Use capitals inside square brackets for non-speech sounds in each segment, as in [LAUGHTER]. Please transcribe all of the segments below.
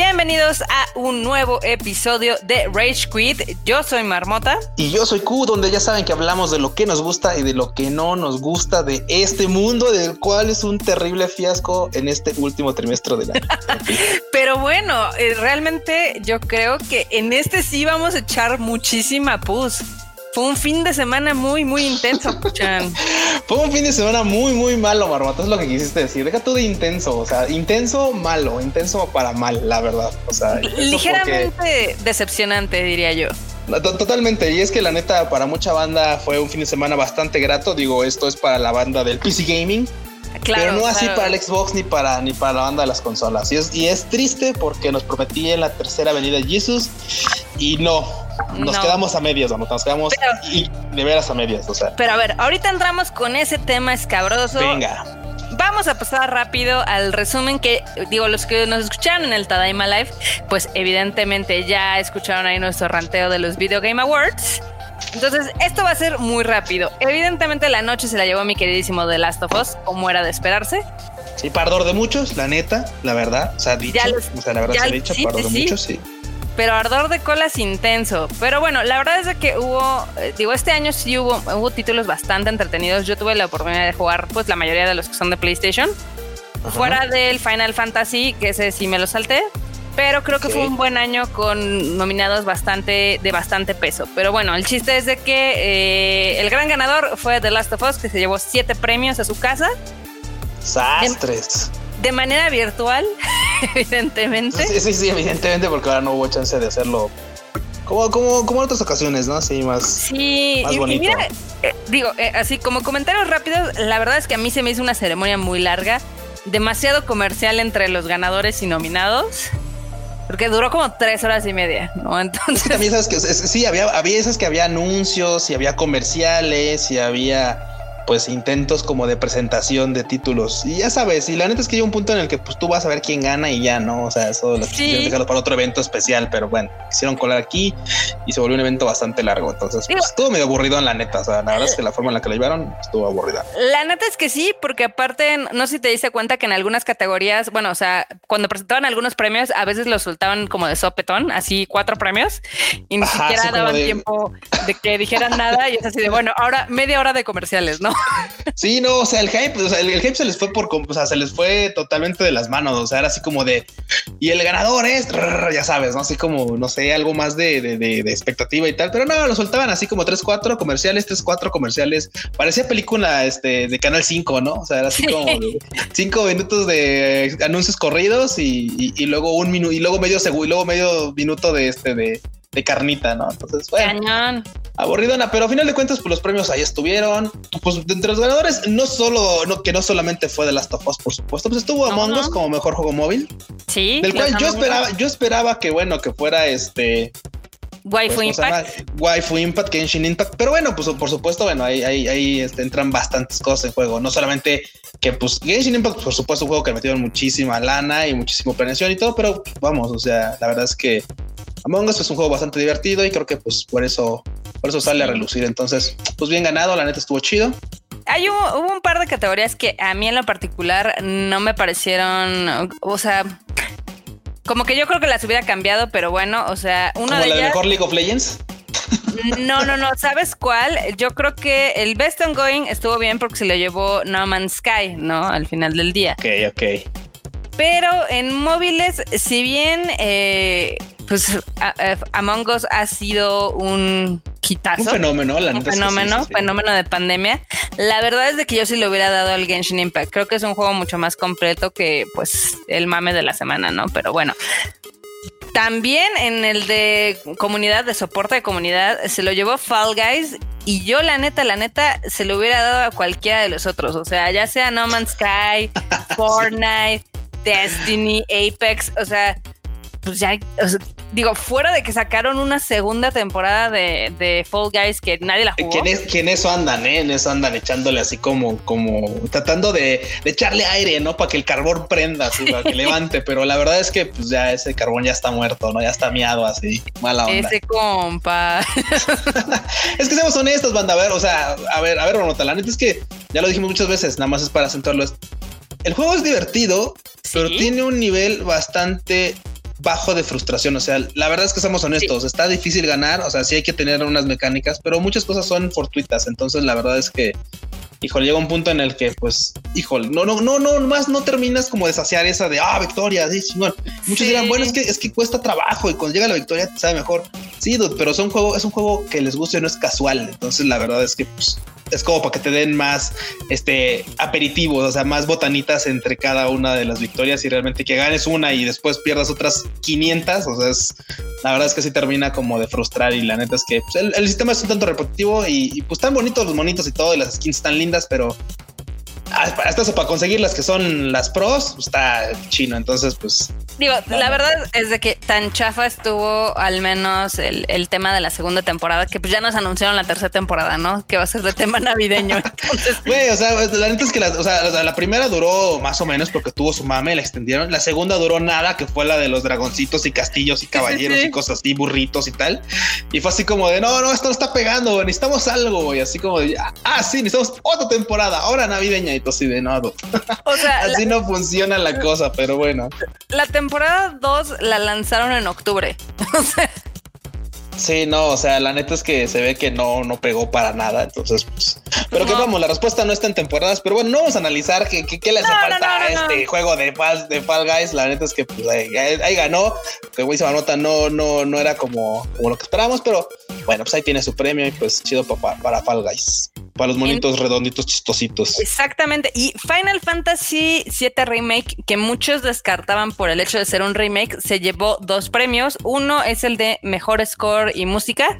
Bienvenidos a un nuevo episodio de Rage Quit. Yo soy Marmota. Y yo soy Q, donde ya saben que hablamos de lo que nos gusta y de lo que no nos gusta de este mundo, del cual es un terrible fiasco en este último trimestre del año. [LAUGHS] Pero bueno, eh, realmente yo creo que en este sí vamos a echar muchísima pus. Fue un fin de semana muy, muy intenso, [LAUGHS] Chan. Fue un fin de semana muy, muy malo, Marmota. Es lo que quisiste decir. Deja tú de intenso. O sea, intenso, malo. Intenso para mal, la verdad. O sea, ligeramente decepcionante, diría yo. Totalmente, y es que la neta para mucha banda fue un fin de semana bastante grato. Digo, esto es para la banda del PC Gaming, Claro, pero no así para el Xbox ni para ni para la banda de las consolas. Y es, y es triste porque nos prometí en la tercera avenida Jesus y no, nos quedamos a medias, vamos, nos quedamos y de veras a medias, o sea. Pero a ver, ahorita entramos con ese tema escabroso. Venga. Vamos a pasar rápido al resumen que, digo, los que nos escucharon en el Tadaima Live, pues evidentemente ya escucharon ahí nuestro ranteo de los Video Game Awards. Entonces, esto va a ser muy rápido. Evidentemente la noche se la llevó mi queridísimo The Last of Us, como era de esperarse. Sí, pardor de muchos, la neta, la verdad. O sea, dicho, o sea, la verdad se ha dicho, pardor de muchos, sí pero ardor de colas intenso. Pero bueno, la verdad es que hubo, eh, digo, este año sí hubo, hubo títulos bastante entretenidos. Yo tuve la oportunidad de jugar, pues, la mayoría de los que son de PlayStation. Fuera del Final Fantasy, que ese sí me lo salté. Pero creo que fue un buen año con nominados bastante de bastante peso. Pero bueno, el chiste es de que eh, el gran ganador fue The Last of Us, que se llevó siete premios a su casa. Sastres de manera virtual, [LAUGHS] evidentemente. Sí, sí, sí, evidentemente, porque ahora no hubo chance de hacerlo como, como, como en otras ocasiones, ¿no? Sí, más, sí, más bonito. Y mira, eh, digo, eh, así como comentarios rápidos, la verdad es que a mí se me hizo una ceremonia muy larga, demasiado comercial entre los ganadores y nominados. Porque duró como tres horas y media, ¿no? [LAUGHS] Entonces. también sabes que sí, había, había esas que había anuncios y había comerciales y había pues intentos como de presentación de títulos. Y ya sabes, y la neta es que hay un punto en el que pues tú vas a ver quién gana y ya, ¿no? O sea, eso lo sí. dejarlo para otro evento especial, pero bueno, quisieron colar aquí y se volvió un evento bastante largo. Entonces, pues, estuvo medio aburrido en la neta. O sea, la verdad es que la forma en la que lo llevaron estuvo aburrida. La neta es que sí, porque aparte, no sé si te diste cuenta que en algunas categorías, bueno, o sea, cuando presentaban algunos premios, a veces los soltaban como de sopetón, así cuatro premios, y ni siquiera daban tiempo de que dijeran nada. Y es así de bueno, ahora media hora de comerciales, ¿no? Sí, no, o sea, el hype, o sea, el, hype se les fue por, o sea, se les fue totalmente de las manos. O sea, era así como de, y el ganador es, ya sabes, no así como, no sé, algo más de, de, expectativa y tal, pero no, lo soltaban así como tres, cuatro comerciales, tres, cuatro comerciales. Parecía película este, de Canal 5, ¿no? O sea, era así como cinco minutos de anuncios corridos y, y, luego un minuto, y luego medio segundo, y luego medio minuto de este, de, de carnita, ¿no? Entonces, bueno. Cañón aburridona, pero a final de cuentas, pues los premios ahí estuvieron. Pues entre los ganadores, no solo, no, que no solamente fue de Last of Us, por supuesto, pues estuvo Among Us como mejor juego móvil. Sí. Del cual yo esperaba, yo esperaba que bueno, que fuera este. Waifu pues, Impact. Waifu Impact, Genshin Impact. Pero bueno, pues por supuesto, bueno, ahí, ahí, ahí este, entran bastantes cosas en juego. No solamente que pues Genshin Impact, por supuesto, un juego que metieron muchísima lana y muchísima planeación y todo, pero vamos, o sea, la verdad es que Among Us es un juego bastante divertido y creo que pues por eso, por eso sale a relucir. Entonces, pues bien ganado, la neta estuvo chido. Hay un, hubo un par de categorías que a mí en lo particular no me parecieron, o sea, como que yo creo que las hubiera cambiado, pero bueno, o sea, una de la mejor League of Legends. No, no, no. ¿Sabes cuál? Yo creo que el Best Ongoing estuvo bien porque se lo llevó No Man's Sky, ¿no? Al final del día. Ok, ok. Pero en móviles, si bien eh, pues Among Us ha sido un quitazo. Un fenómeno, la Un fenómeno, fenómeno de pandemia. La verdad es de que yo sí le hubiera dado al Genshin Impact. Creo que es un juego mucho más completo que pues el mame de la semana, ¿no? Pero bueno. También en el de comunidad, de soporte de comunidad, se lo llevó Fall Guys y yo la neta, la neta, se lo hubiera dado a cualquiera de los otros. O sea, ya sea No Man's Sky, [LAUGHS] Fortnite, Destiny, Apex, o sea, pues ya, digo, fuera de que sacaron una segunda temporada de, de Fall Guys que nadie la jugó. Que en, eso andan, ¿eh? En eso andan echándole así como, como tratando de, echarle aire, ¿no? Para que el carbón prenda, así, para que [LAUGHS] levante. Pero la verdad es que pues ya ese carbón ya está muerto, ¿no? Ya está miado así. Mala onda. Ese compa. [LAUGHS] es que seamos honestos, banda. A ver, o sea, a ver, a ver, Ronota, la neta es que ya lo dijimos muchas veces, nada más es para acentuarlo. El juego es divertido, pero tiene un nivel bastante bajo de frustración. O sea, la verdad es que somos honestos, está difícil ganar, o sea, sí hay que tener unas mecánicas, pero muchas cosas son fortuitas. Entonces, la verdad es que, híjole, llega un punto en el que, pues, híjole, no, no, no, no, más no terminas como de saciar esa de, ah, victoria, sí, Muchos dirán, bueno, es que, es que cuesta trabajo y cuando llega la victoria te sabe mejor. Sí, pero son juego, es un juego que les gusta y no es casual. Entonces, la verdad es que, pues, es como para que te den más este aperitivos, o sea, más botanitas entre cada una de las victorias y realmente que ganes una y después pierdas otras 500, o sea, es, la verdad es que sí termina como de frustrar y la neta es que pues, el, sistema es un tanto repetitivo y, pues están bonitos los monitos y todo y las skins están lindas, pero hasta eso para conseguir las que son las pros, pues, está chino. Entonces, pues. Digo, la verdad es de que tan chafa estuvo al menos el, tema de la segunda temporada, que pues ya nos anunciaron la tercera temporada, ¿no? Que va a ser de tema [LAUGHS] navideño. Güey, o sea, la neta es que la, o sea, la primera duró más o menos porque tuvo su mame, la extendieron. La segunda duró nada, que fue la de los dragoncitos y castillos y caballeros y cosas así, burritos y tal. Y fue así como de no, no, esto no está pegando, necesitamos algo. Y así como de ah, sí, necesitamos otra temporada, ahora navideña y de nada. O sea, [LAUGHS] así no funciona la cosa, pero bueno. La temporada 2 la lanzaron en octubre. [LAUGHS] O sea, Sí, no, o sea, la neta es que se ve que no, no pegó para nada. Entonces, pues, pero que vamos, la respuesta no está en temporadas, pero bueno, no vamos a analizar qué, qué, le hace falta a este juego de Fall, de Fall Guys. La neta es que pues, ahí, ganó, que güey se nota no, no, no era como, como lo que esperábamos, pero bueno, pues ahí tiene su premio y pues chido para, para Fall Guys. Para los monitos redonditos chistositos. Exactamente. Y Final Fantasy VII Remake, que muchos descartaban por el hecho de ser un remake, se llevó dos premios. Uno es el de mejor score y música.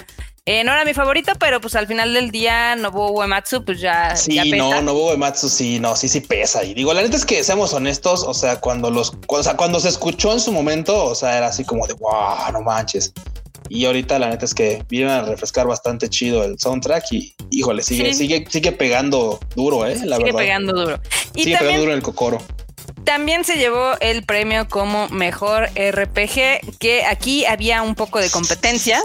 Eh, no era mi favorito, pero pues al final del día Nobuo Uematsu, pues ya. Sí, no, Nobuo Uematsu sí, no, sí, sí pesa. Y digo, la neta es que seamos honestos, o sea, cuando los, o sea, cuando se escuchó en su momento, o sea, era así como de wow, no manches. Y ahorita la neta es que vienen a refrescar bastante chido el soundtrack y híjole, sigue, sigue, sigue pegando duro, eh, la sigue pegando duro. Y sigue pegando duro en el cocoro. También se llevó el premio como mejor RPG, que aquí había un poco de competencia.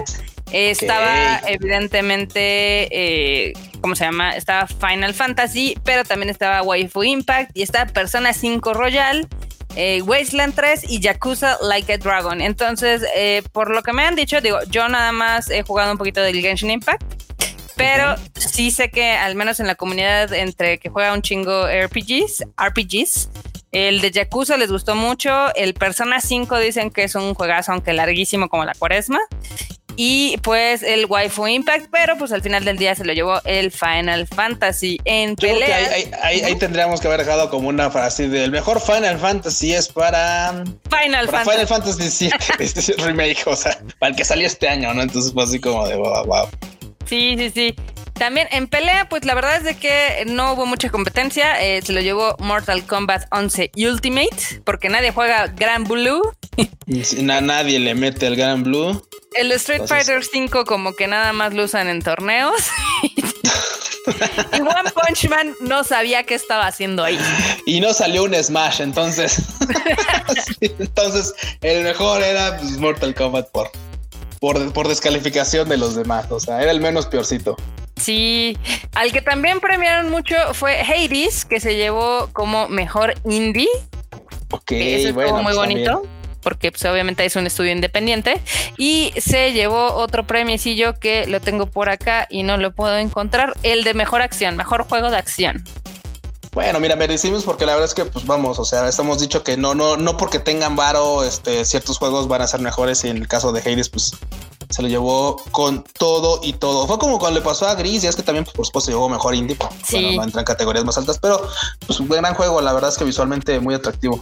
Estaba evidentemente, eh, ¿cómo se llama? Estaba Final Fantasy, pero también estaba Waifu Impact y estaba Persona 5 Royal, eh, Wasteland 3 y Yakuza Like a Dragon. Entonces, eh, por lo que me han dicho, digo, yo nada más he jugado un poquito del Genshin Impact. Pero sí sé que al menos en la comunidad entre que juega un chingo RPGs, RPGs, el de Yakuza les gustó mucho. El Persona 5 dicen que es un juegazo, aunque larguísimo como la cuaresma. Y pues el Waifu Impact, pero pues al final del día se lo llevó el Final Fantasy en pelea. Ahí, tendríamos que haber dejado como una frase del mejor Final Fantasy es para Final Fantasy. Final Fantasy [LAUGHS] este remake, o sea, para el que salió este año, ¿no? Entonces fue así como de wow. wow. Sí, sí, sí. También en pelea, pues la verdad es de que no hubo mucha competencia. Eh, se lo llevó Mortal Kombat 11 Ultimate, porque nadie juega Grand Blue. A nadie le mete el Grand Blue. El Street Fighter 5 como que nada más lo usan en torneos. [LAUGHS] y One Punch Man no sabía qué estaba haciendo ahí. Y no salió un Smash, entonces. [LAUGHS] entonces, el mejor era pues, Mortal Kombat por, por, por descalificación de los demás. O sea, era el menos peorcito. Sí, al que también premiaron mucho fue Hades, que se llevó como mejor indie. Ok, Eso bueno, muy pues bonito. Porque pues, obviamente es un estudio independiente. Y se llevó otro premiecillo que lo tengo por acá y no lo puedo encontrar. El de mejor acción, mejor juego de acción. Bueno, mira, merecimos porque la verdad es que, pues vamos, o sea, estamos dicho que no, no, no porque tengan varo, este, ciertos juegos van a ser mejores y en el caso de Hades, pues se lo llevó con todo y todo. Fue como cuando le pasó a Gris, y es que también, pues, por supuesto, llevó mejor indie. Pues, bueno, no entra en categorías más altas, pero pues un gran juego, la verdad es que visualmente muy atractivo.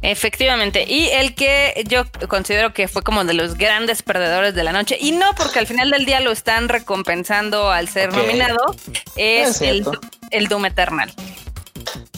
Efectivamente, y el que yo considero que fue como de los grandes perdedores de la noche, y no porque al final del día lo están recompensando al ser nominado, es, el, el Doom Eternal.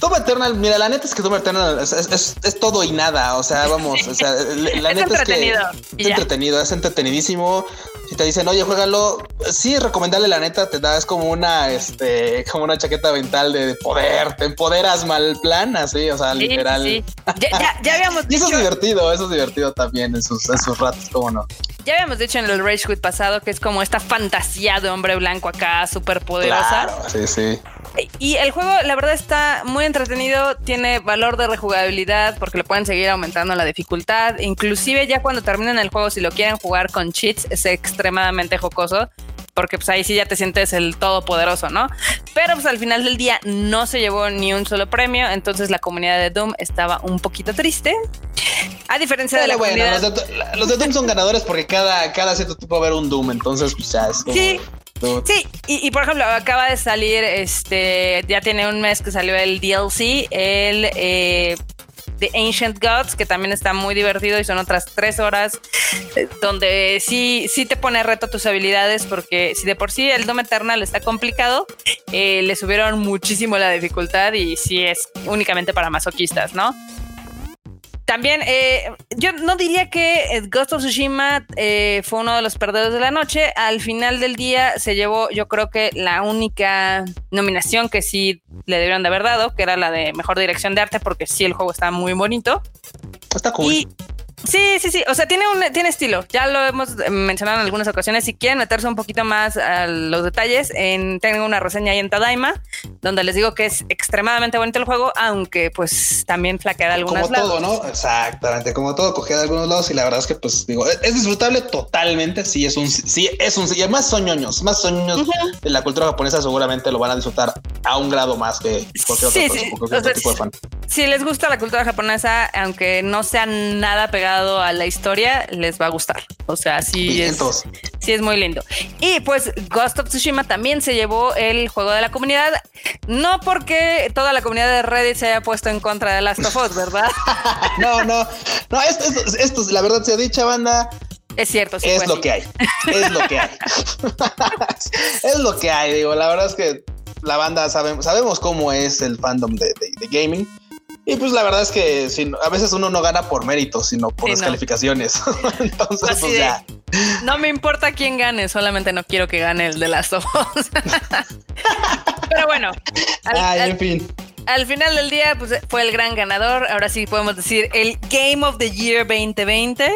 Doom Eternal, mira, la neta es que Doom Eternal es, todo y nada. O sea, vamos, o sea, [LAUGHS] la neta es que es entretenido, es entretenidísimo. Si te dicen, oye, juégalo, sí, recomendable la neta, te da, es como una, este, como una chaqueta mental de, poder, te empoderas mal plan, así, o sea, literal. Ya, [LAUGHS] ya, habíamos Y eso es divertido, eso es divertido también en sus, en sus ratos, cómo no. Ya habíamos dicho en el Rage Quit pasado que es como esta fantasía de hombre blanco acá súper poderosa. Claro, sí, sí. Y el juego, la verdad, está muy entretenido, tiene valor de rejugabilidad porque le pueden seguir aumentando la dificultad. Inclusive ya cuando terminen el juego, si lo quieren jugar con cheats, es extremadamente jocoso porque pues ahí sí ya te sientes el todopoderoso, ¿no? Pero pues al final del día no se llevó ni un solo premio, entonces la comunidad de Doom estaba un poquito triste. A diferencia de la bueno, comunidad... los, de, los de Doom son ganadores porque cada, cada va a haber un Doom, entonces pues ya es como... Sí, Sí, y, por ejemplo, acaba de salir, este, ya tiene un mes que salió el DLC, el eh, The Ancient Gods, que también está muy divertido y son otras tres horas eh, donde sí, sí te pone reto tus habilidades porque si de por sí el Doom Eternal está complicado, eh, le subieron muchísimo la dificultad y sí es únicamente para masoquistas, ¿no? También, eh, yo no diría que Ghost of Tsushima eh, fue uno de los perdedores de la noche. Al final del día se llevó, yo creo que la única nominación que sí le debieron de haber dado, que era la de mejor dirección de arte, porque sí el juego está muy bonito. Está cool. Y, Sí, sí, sí. O sea, tiene un tiene estilo. Ya lo hemos mencionado en algunas ocasiones. Si quieren meterse un poquito más a los detalles, en, tengo una reseña ahí en Tadaima, donde les digo que es extremadamente bonito el juego, aunque pues también flaquea de algunos como lados. todo, ¿no? Exactamente, como todo cogía de algunos lados y la verdad es que pues digo, es, es disfrutable totalmente. Sí, es un, sí, es un, y además son ñoños, más son ñoños uh -huh. de la cultura japonesa seguramente lo van a disfrutar a un grado más que cualquier sí, otro, sí. cualquier otro tipo de fan. Si les gusta la cultura japonesa, aunque no sea nada pegado a la historia, les va a gustar. O sea, sí es, sí es muy lindo. Y pues Ghost of Tsushima también se llevó el juego de la comunidad. No porque toda la comunidad de Reddit se haya puesto en contra de Last of Us, ¿verdad? [LAUGHS] no, no, no, esto, esto, esto, la verdad se ha dicha banda. Es cierto, sí es lo que hay. Es lo que hay. [LAUGHS] es lo que hay. Digo, la verdad es que la banda sabemos, sabemos cómo es el fandom de, de, de gaming. Y pues la verdad es que si, a veces uno no gana por mérito, sino por sí, las no. calificaciones. [LAUGHS] Entonces, Así pues ya. No me importa quién gane, solamente no quiero que gane el de las Us. [LAUGHS] Pero bueno. Al, Ay, al, en fin. Al final del día, pues fue el gran ganador. Ahora sí podemos decir el Game of the Year 2020.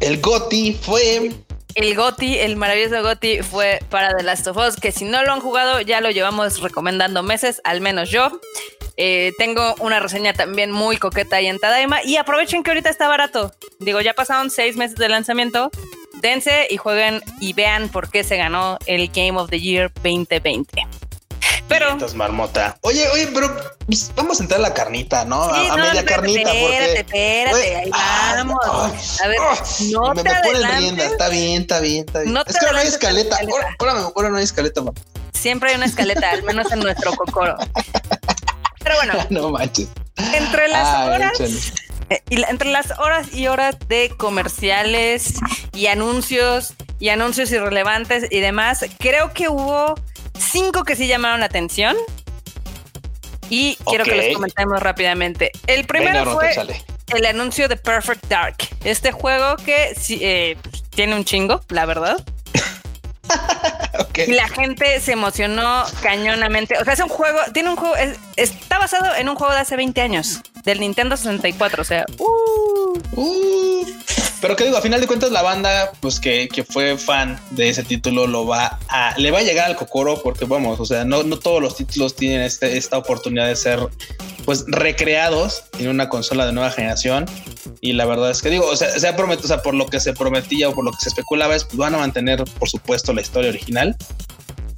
El GOTI fue el GOTI, el maravilloso GOTI fue para The Last of Us, que si no lo han jugado ya lo llevamos recomendando meses, al menos yo. Eh, tengo una reseña también muy coqueta ahí en Tadaima y aprovechen que ahorita está barato. Digo, ya pasaron seis meses de lanzamiento. Dense y jueguen y vean por qué se ganó el Game of the Year 2020. Pero. Marmota. Oye, oye, pero pues, vamos a entrar a la carnita, ¿no? Sí, a, a no, media carnita. Espérate, espérate, wey, ahí vamos. ay, a ver, no me, te me ponen adelantes. rienda. Está bien, está bien, está bien. No es que ahora no hay escaleta. Ahora, ahora, ahora no hay escaleta, man. Siempre hay una escaleta, al menos en nuestro cocoro. [LAUGHS] Pero bueno, no manches. entre las Ay, horas. Eh, y entre las horas y horas de comerciales y anuncios y anuncios irrelevantes y demás, creo que hubo cinco que sí llamaron la atención. Y quiero que los comentemos rápidamente. El primero Venga, fue el anuncio de Perfect Dark. Este juego que eh, tiene un chingo, la verdad. [LAUGHS] Ok. Y la gente se emocionó cañonamente. O sea, es un juego, tiene un juego, es- está basado en un juego de hace 20 años, del Nintendo 64. O sea, uh, Uh, pero que digo, a final de cuentas la banda, pues que, que fue fan de ese título, lo va a, le va a llegar al cocoro porque vamos, o sea, no, no todos los títulos tienen este, esta oportunidad de ser pues recreados en una consola de nueva generación. Y la verdad es que digo, o sea, se ha prometido, o sea, por lo que se prometía o por lo que se especulaba es pues, van a mantener, por supuesto, la historia original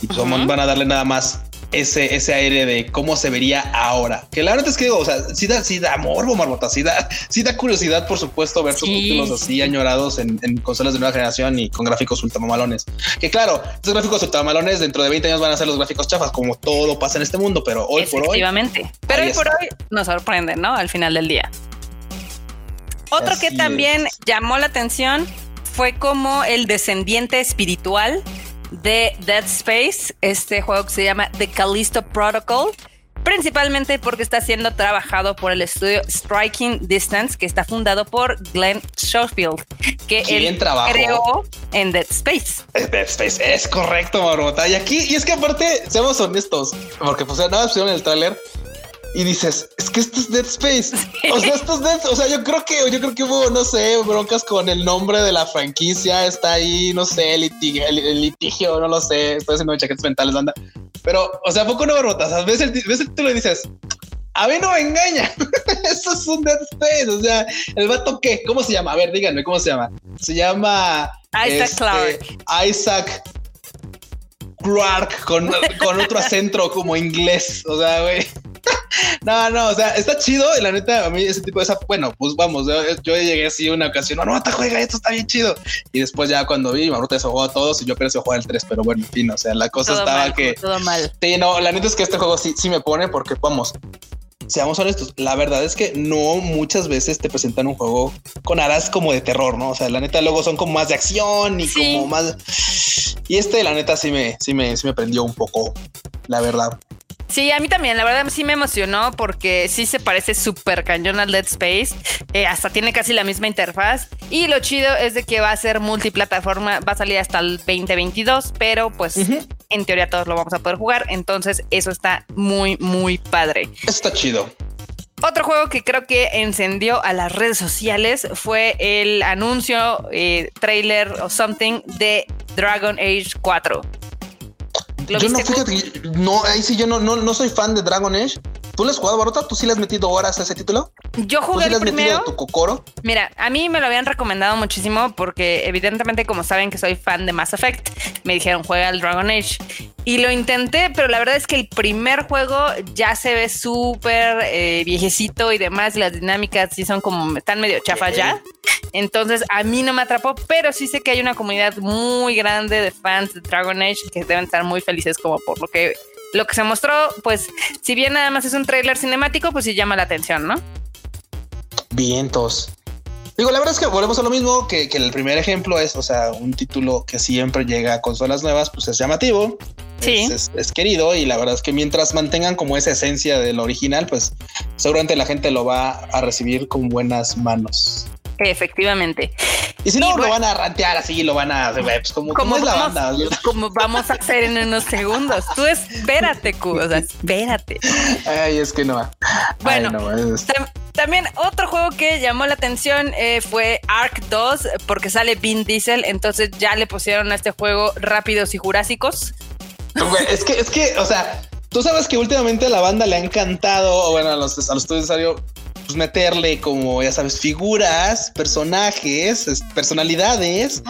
y pues, van a darle nada más ese, ese aire de cómo se vería ahora. Que la verdad es que digo, o sea, sí da, sí da morbo, Marmota, sí da, sí da curiosidad, por supuesto, ver sus Sí. títulos así añorados en, en consolas de nueva generación y con gráficos ultramamalones. Que claro, estos gráficos ultramamalones dentro de 20 años van a ser los gráficos chafas, como todo pasa en este mundo, pero hoy por hoy. efectivamente. Pero hoy por hoy nos sorprende, ¿no? Al final del día. Otro Así que también es. llamó la atención fue como el descendiente espiritual de Dead Space, este juego que se llama The Callisto Protocol, principalmente porque está siendo trabajado por el estudio Striking Distance, que está fundado por Glenn Schofield, que ¿Quién él trabajó? creó en Dead Space. Es Dead Space, es correcto, Marmota. Y aquí, y es que aparte, seamos honestos, porque pues nada más pusieron el tráiler y dices, es que esto es Dead Space. [LAUGHS] O sea, esto es Dead, o sea, yo creo que, yo creo que hubo, no sé, broncas con el nombre de la franquicia, está ahí, no sé, el litigio, el, litigio no lo sé, estoy haciendo chaquetas mentales, anda. Pero, o sea, poco no barbotas. O sea, ves el, ves el título y dices, a mí no me engaña. [LAUGHS] Eso es un Dead Space. O sea, el vato qué? ¿Cómo se llama? A ver, díganme, ¿cómo se llama? Se llama Isaac este, Clarke. Isaac Clark con, con otro acento como inglés. O sea, güey. No, no, o sea, está chido. Y la neta, a mí ese tipo de esa, bueno, pues vamos, yo, yo llegué así una ocasión, no, no, te juega, esto está bien chido. Y después ya cuando vi, Maruta se jugó a todos y yo pensé jugar el 3, pero bueno, en fin, o sea, la cosa Todo estaba mal, que... Todo mal. Sí, no, la neta es que este juego sí, sí me pone porque, vamos, seamos honestos, la verdad es que no muchas veces te presentan un juego con aras como de terror, ¿no? O sea, la neta luego son como más de acción y Sí. como más... Y este, la neta, sí me, sí me, sí me prendió un poco, la verdad. Sí, a mí también, la verdad sí me emocionó porque sí se parece súper cañón al Dead Space, eh, hasta tiene casi la misma interfaz y lo chido es de que va a ser multiplataforma, va a salir hasta el 2022, pero pues en teoría todos lo vamos a poder jugar, entonces eso está muy, muy padre. Está chido. Otro juego que creo que encendió a las redes sociales fue el anuncio, eh, trailer o something de Dragon Age 4. ¿Lo Yo no, fíjate, que- no, ahí sí, yo no, no, no soy fan de Dragon Age. ¿Tú le has jugado, Barota? ¿Tú sí le has metido horas a ese título? Yo ¿Tú jugué sí le el primero. tu cocoro? Mira, a mí me lo habían recomendado muchísimo porque evidentemente como saben que soy fan de Mass Effect, me dijeron juega al Dragon Age. Y lo intenté, pero la verdad es que el primer juego ya se ve súper eh, viejecito y demás, y las dinámicas sí son como, están medio chafas ya. Entonces a mí no me atrapó, pero sí sé que hay una comunidad muy grande de fans de Dragon Age que deben estar muy felices como por lo que... Lo que se mostró, pues, si bien nada más es un tráiler cinemático, pues sí llama la atención, ¿no? Vientos. Digo, la verdad es que volvemos a lo mismo que, que el primer ejemplo es, o sea, un título que siempre llega a consolas nuevas, pues es llamativo, Sí. es, es- es querido y la verdad es que mientras mantengan como esa esencia del original, pues seguramente la gente lo va a recibir con buenas manos. Efectivamente. Y si no, Y lo van a rantear así, lo van a, pues como, es la vamos, banda. como vamos a hacer en unos segundos. Tú espérate, Q, o sea, espérate. Ay, es que no. Bueno. Ay, no, es- Tam- También otro juego que llamó la atención eh, fue Ark 2, porque sale Vin Diesel, entonces ya le pusieron a este juego Rápidos y Jurásicos. Es que, es que, o sea, tú sabes que últimamente a la banda le ha encantado, o bueno, a los, a los estudios de pues meterle como, ya sabes, figuras, personajes, es- personalidades,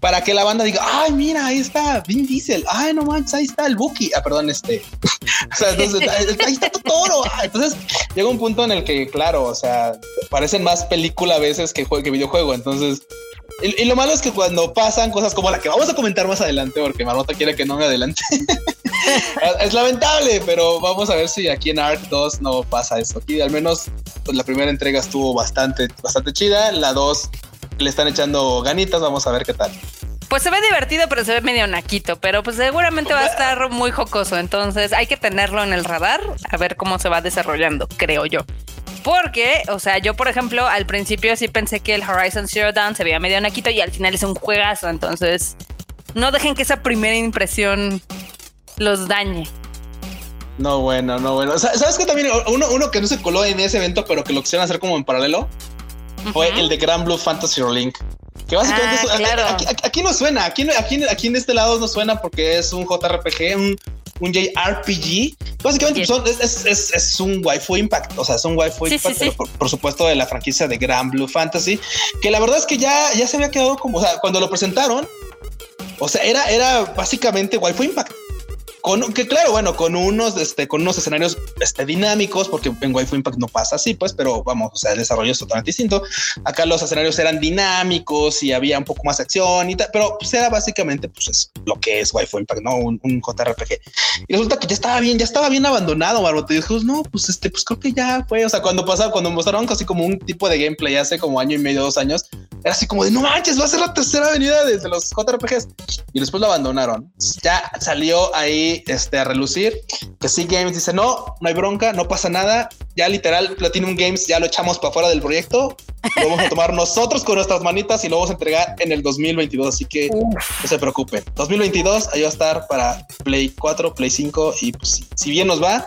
para que la banda diga, ay, mira, ahí está Vin Diesel, ay, no manches, ahí está el Buki, ah, perdón, este, [LAUGHS] o sea, entonces, ahí está Totoro, Ah, entonces llega un punto en el que, claro, o sea, parecen más película a veces que, jue- que videojuego, entonces... Y, y lo malo es que cuando pasan cosas como la que vamos a comentar más adelante, porque Marmota quiere que no me adelante, [LAUGHS] [LAUGHS] es lamentable, pero vamos a ver si aquí en Ark 2 no pasa eso. Aquí al menos pues, la primera entrega estuvo bastante, bastante chida. La 2 le están echando ganitas. Vamos a ver qué tal. Pues se ve divertido, pero se ve medio naquito, pero pues seguramente va a estar muy jocoso, entonces hay que tenerlo en el radar, a ver cómo se va desarrollando, creo yo. Porque, o sea, yo por ejemplo al principio sí pensé que el Horizon Zero Dawn se veía medio naquito y al final es un juegazo, entonces no dejen que esa primera impresión los dañe. No, bueno, no, bueno. Sa- ¿Sabes que también uno, uno que no se coló en ese evento, pero que lo quisieron hacer como en paralelo? Fue Ujú. el de Grand Blue Fantasy Relink. Que básicamente Ah, es- claro. aquí, aquí- aquí no suena, aquí, aquí, aquí en este lado no suena porque es un JRPG, un, un JRPG. Básicamente Yes. son- es, es- es- es un waifu impact, o sea, es un waifu Sí, impact, sí, sí. pero Por, por supuesto de la franquicia de Grand Blue Fantasy, que la verdad es que ya, ya se había quedado como, o sea, cuando lo presentaron, o sea, era, era básicamente waifu impact. Con, que claro, bueno, con unos, este, con unos escenarios este, dinámicos, porque en Waifu Impact no pasa así, pues, pero vamos, o sea, el desarrollo es totalmente distinto. Acá los escenarios eran dinámicos y había un poco más acción y tal, pero pues era básicamente pues es lo que es Waifu Impact, no un, un JRPG. Y resulta que ya estaba bien, ya estaba bien abandonado, Barbote. Y dijimos, no, pues este, pues creo que ya fue. O sea, cuando pasaba, cuando mostraron casi como un tipo de gameplay hace como año y medio, dos años, era así como de no manches, va a ser la tercera avenida desde los JRPGs. Y después lo abandonaron. Ya salió ahí este, a relucir que sí Games dice no, no hay bronca, no pasa nada. Ya literal Platinum Games ya lo echamos para fuera del proyecto. Lo vamos a tomar nosotros con nuestras manitas y lo vamos a entregar en el 2022. Así que no se preocupen. 2022 ahí va a estar para Play 4, Play 5 y pues, si, si bien nos va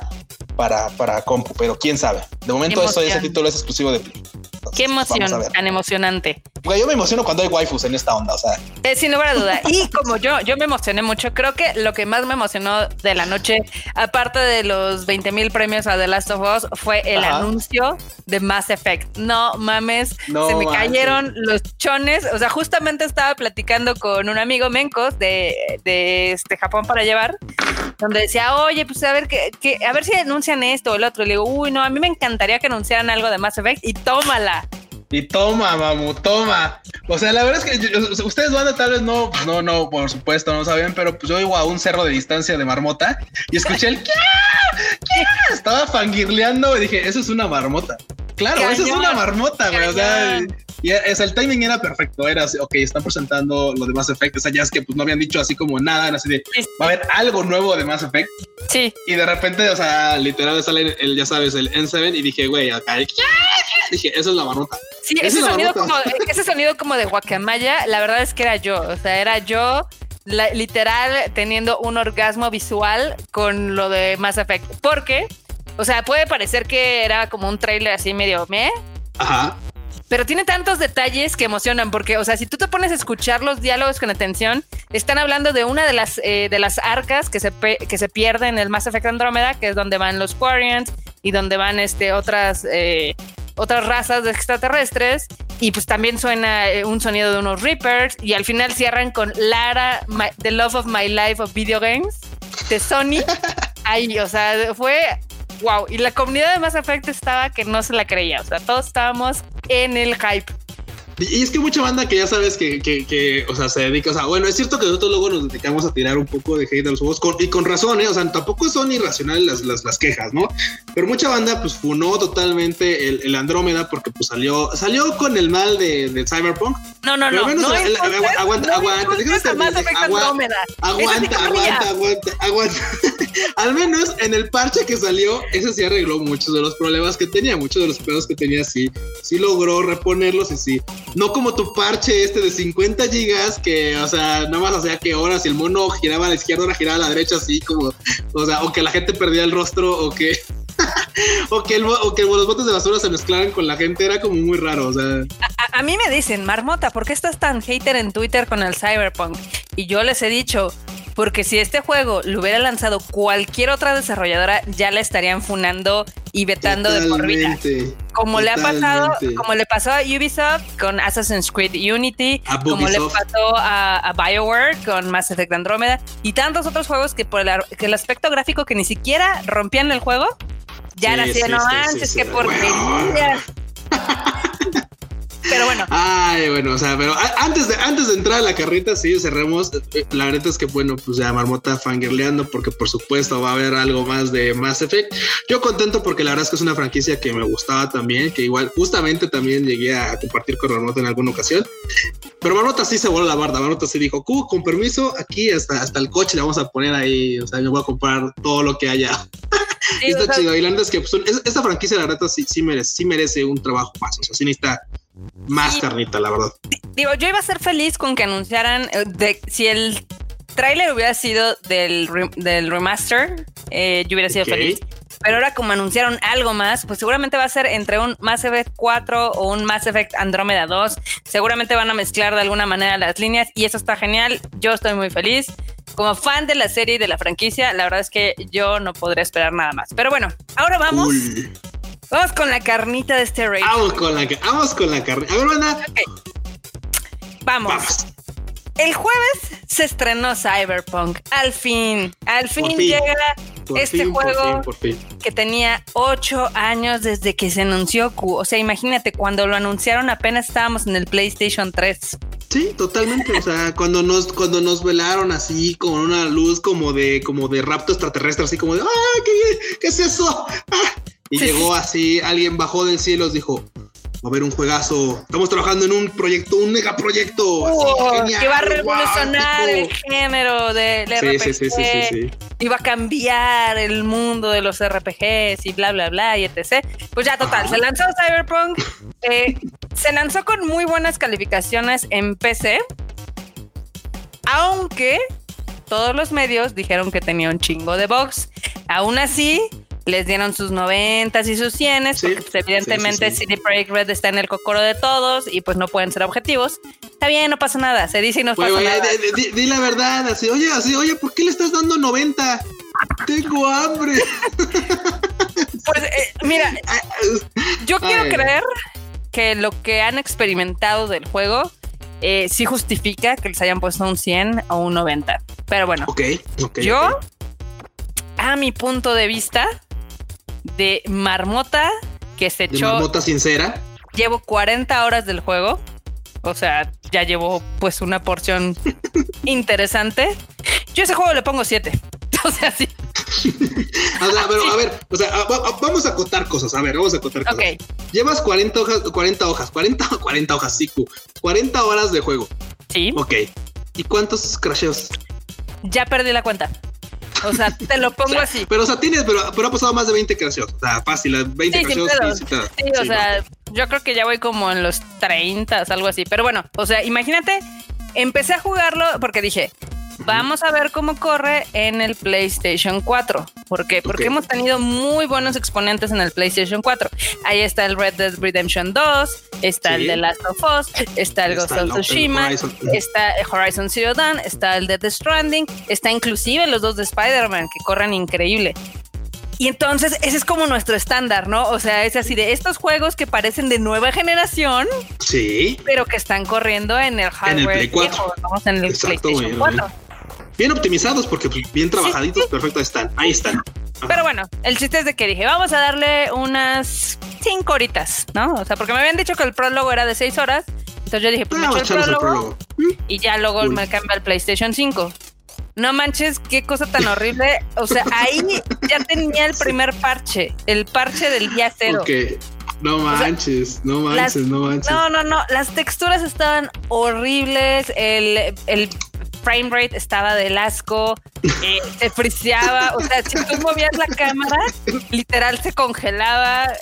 para, para compu, pero quién sabe. De momento eso, ese título es exclusivo de Play. Qué emoción, tan emocionante. yo me emociono cuando hay waifus en esta onda, o sea. Eh, sin lugar a duda. Y como yo, yo me emocioné mucho. Creo que lo que más me emocionó de la noche, aparte de los 20 mil premios a The Last of Us, fue el anuncio de Mass Effect. No mames, se me cayeron los chones. O sea, justamente estaba platicando con un amigo Mencos de, de este Japón para llevar, donde decía, oye, pues a ver que, a ver si anuncian esto o el otro. le digo, uy, no, a mí me encantaría que anunciaran algo de Mass Effect y tómala. Y toma, mamu, toma. O sea, la verdad es que ustedes van tal vez no, no, no, por supuesto, no saben, pero pues yo iba a un cerro de distancia de marmota y escuché el [LAUGHS] ¿qué? ¿Qué? Estaba fangirleando y dije, eso es una marmota. Claro, eso es una marmota, güey. O sea, y es, el timing era perfecto. Era así, ok, están presentando lo de Mass Effect. O sea, ya es que pues no habían dicho así como nada, así de va a haber algo nuevo de Mass Effect. Sí. Y de repente, o sea, literal sale el, ya sabes, el N7 y dije, güey, acá, dije, eso es la marmota. Sí, ese sonido, como, ese sonido como de guacamaya, la verdad es que era yo. O sea, era yo literal teniendo un orgasmo visual con lo de Mass Effect. Porque, o sea, puede parecer que era como un trailer así medio me. Ajá pero tiene tantos detalles que emocionan porque, o sea, si tú te pones a escuchar los diálogos con atención, están hablando de una de las, eh, de las arcas que se, que se pierde en el Mass Effect Andromeda, que es donde van los Quarians y donde van este, otras, eh, otras razas de extraterrestres. Y pues también suena eh, un sonido de unos Reapers y al final cierran con Lara, The Love of My Life of Video Games de Sony. [LAUGHS] Ahí, o sea, fue wow. Y la comunidad de Mass Effect estaba que no se la creía. O sea, todos estábamos en el hype. Y es que mucha banda que ya sabes que, que, que, o sea, se dedica, o sea, bueno, es cierto que nosotros luego nos dedicamos a tirar un poco de hate a los juegos, y con razón, ¿eh? O sea, tampoco son irracionales las, las, las quejas, ¿no? Pero mucha banda, pues, funó totalmente el, el, Andrómeda porque, pues, salió, salió con el mal de, del Cyberpunk. No, no, no. no aguanta, aguanta, aguanta. Aguanta, aguanta, aguanta, aguanta. Al menos en el parche que salió, ese sí arregló muchos de los problemas que tenía, muchos de los pedos que tenía, sí, sí logró reponerlos y sí no como tu parche este de 50 gigas que, o sea, nada más hacía que horas y el mono giraba a la izquierda, ahora giraba a la derecha, así como, o sea, o que la gente perdía el rostro o que, [LAUGHS] o que, o que los botes de basura se mezclaran con la gente, era como muy raro, o sea. A, a mí me dicen, Marmota, ¿por qué estás tan hater en Twitter con el Cyberpunk? Y yo les he dicho, porque si este juego lo hubiera lanzado cualquier otra desarrolladora, ya la estarían funando y vetando de por vida. Como le ha pasado, como le pasó a Ubisoft con Assassin's Creed Unity, como le pasó a, BioWare con Mass Effect Andromeda y tantos otros juegos que por el, aspecto gráfico que ni siquiera rompían el juego, ya sí, era no antes que porquería. [LAUGHS] Pero bueno. Ay, bueno, o sea, pero antes de, antes de entrar a la carrita, sí, cerremos. Eh, la verdad es que, bueno, pues ya Marmota fangirleando, porque por supuesto va a haber algo más de Mass Effect. Yo contento porque la verdad es que es una franquicia que me gustaba también, que igual justamente también llegué a compartir con Marmota en alguna ocasión. Pero Marmota sí se voló la barda. Marmota sí dijo, con permiso, aquí hasta, hasta el coche le vamos a poner ahí. O sea, yo voy a comprar todo lo que haya. [LAUGHS] está chido. Y la verdad es que pues, esta franquicia, la verdad, sí, sí, merece, sí merece un trabajo más. O sea, sí necesita más carnita, la verdad. Digo, yo iba a ser feliz con que anunciaran eh, de si el tráiler hubiera sido del, del remaster, eh, yo hubiera sido feliz. Pero ahora como anunciaron algo más, pues seguramente va a ser entre un Mass Effect 4 o un Mass Effect Andromeda 2. Seguramente van a mezclar de alguna manera las líneas y eso está genial. Yo estoy muy feliz. Como fan de la serie y de la franquicia, la verdad es que yo no podré esperar nada más. Pero bueno, ahora vamos Vamos con la carnita de este rey. Vamos con la, vamos con la carnita. A ver, banda. Vamos. El jueves se estrenó Cyberpunk. Al fin, al fin, llega este juego que tenía ocho años desde que se anunció Q. O sea, imagínate, cuando lo anunciaron apenas estábamos en el PlayStation 3. Sí, totalmente. O sea, cuando nos, cuando nos velaron así con una luz como de, como de rapto extraterrestre, así como de, ¡ah, qué, qué es eso! ¡Ah! Y llegó así, alguien bajó del cielo y dijo, va a haber un juegazo. Estamos trabajando en un proyecto, un megaproyecto. que va a revolucionar el género del RPG. Sí, sí, sí, sí, Y va a cambiar el mundo de los RPGs y bla, bla, bla, y etc. Pues ya, total, se lanzó Cyberpunk. Eh, se lanzó con muy buenas calificaciones en PC. Aunque todos los medios dijeron que tenía un chingo de bugs. Aún así, les dieron sus 90 y sus 100, porque pues, evidentemente City Project Red está en el cocoro de todos y pues no pueden ser objetivos. Está bien, no pasa nada, se dice y no pasa nada. Di, la verdad, así, oye, así, oye, ¿por qué le estás dando 90? Tengo hambre. [LAUGHS] Pues eh, mira, yo quiero creer que lo que han experimentado del juego eh, sí justifica que les hayan puesto un 100 o un 90. Pero bueno, yo, a mi punto de vista, de marmota que se echó. Marmota sincera. Llevo 40 horas del juego. O sea, ya llevo pues una porción [LAUGHS] interesante. Yo a ese juego le pongo 7. [LAUGHS] O sea, [LAUGHS] sí. a ver, o sea, vamos a acotar cosas. A ver, vamos a acotar cosas. Llevas 40 hojas, 40 hojas, 40, 40 hojas, sí, 40 horas de juego. Sí. Ok. ¿Y cuántos crasheos? Ya perdí la cuenta. O sea, te lo pongo [LAUGHS] así. Pero, o sea, tienes, pero, pero ha pasado más de 20 crasheos. O sea, fácil, 20 crasheos. Sí, sí, o sea, yo creo que ya voy como en los 30, algo así. Pero bueno, o sea, imagínate, empecé a jugarlo porque dije, Vamos a ver cómo corre en el PlayStation 4. ¿Por qué? Porque hemos tenido muy buenos exponentes en el PlayStation 4. Ahí está el Red Dead Redemption 2, está el de Last of Us, está el Ghost of Tsushima, está Horizon Zero Dawn, está el de The Stranding, está inclusive los dos de Spider-Man que corren increíble. Y entonces ese es como nuestro estándar, ¿no? O sea, es así de estos juegos que parecen de nueva generación. Sí. Pero que están corriendo en el hardware. En el Play 4. en el PlayStation 4 bien optimizados porque pues, bien trabajaditos, perfecto están. Ahí están. [LAUGHS] Pero bueno, el chiste es de que dije, vamos a darle unas cinco horitas, ¿no? O sea, porque me habían dicho que el prólogo era de seis horas. Entonces yo dije, pues ah, me echo el prólogo, y ya luego me cambia al PlayStation 5. No manches, qué cosa tan [LAUGHS] horrible. O sea, ahí ya tenía el primer parche, el parche del día cero. No manches, no manches, no manches. No, no, no. Las texturas estaban horribles. El, el frame rate estaba del asco, eh, se friseaba, o sea, si tú movías la cámara, literal se congelaba.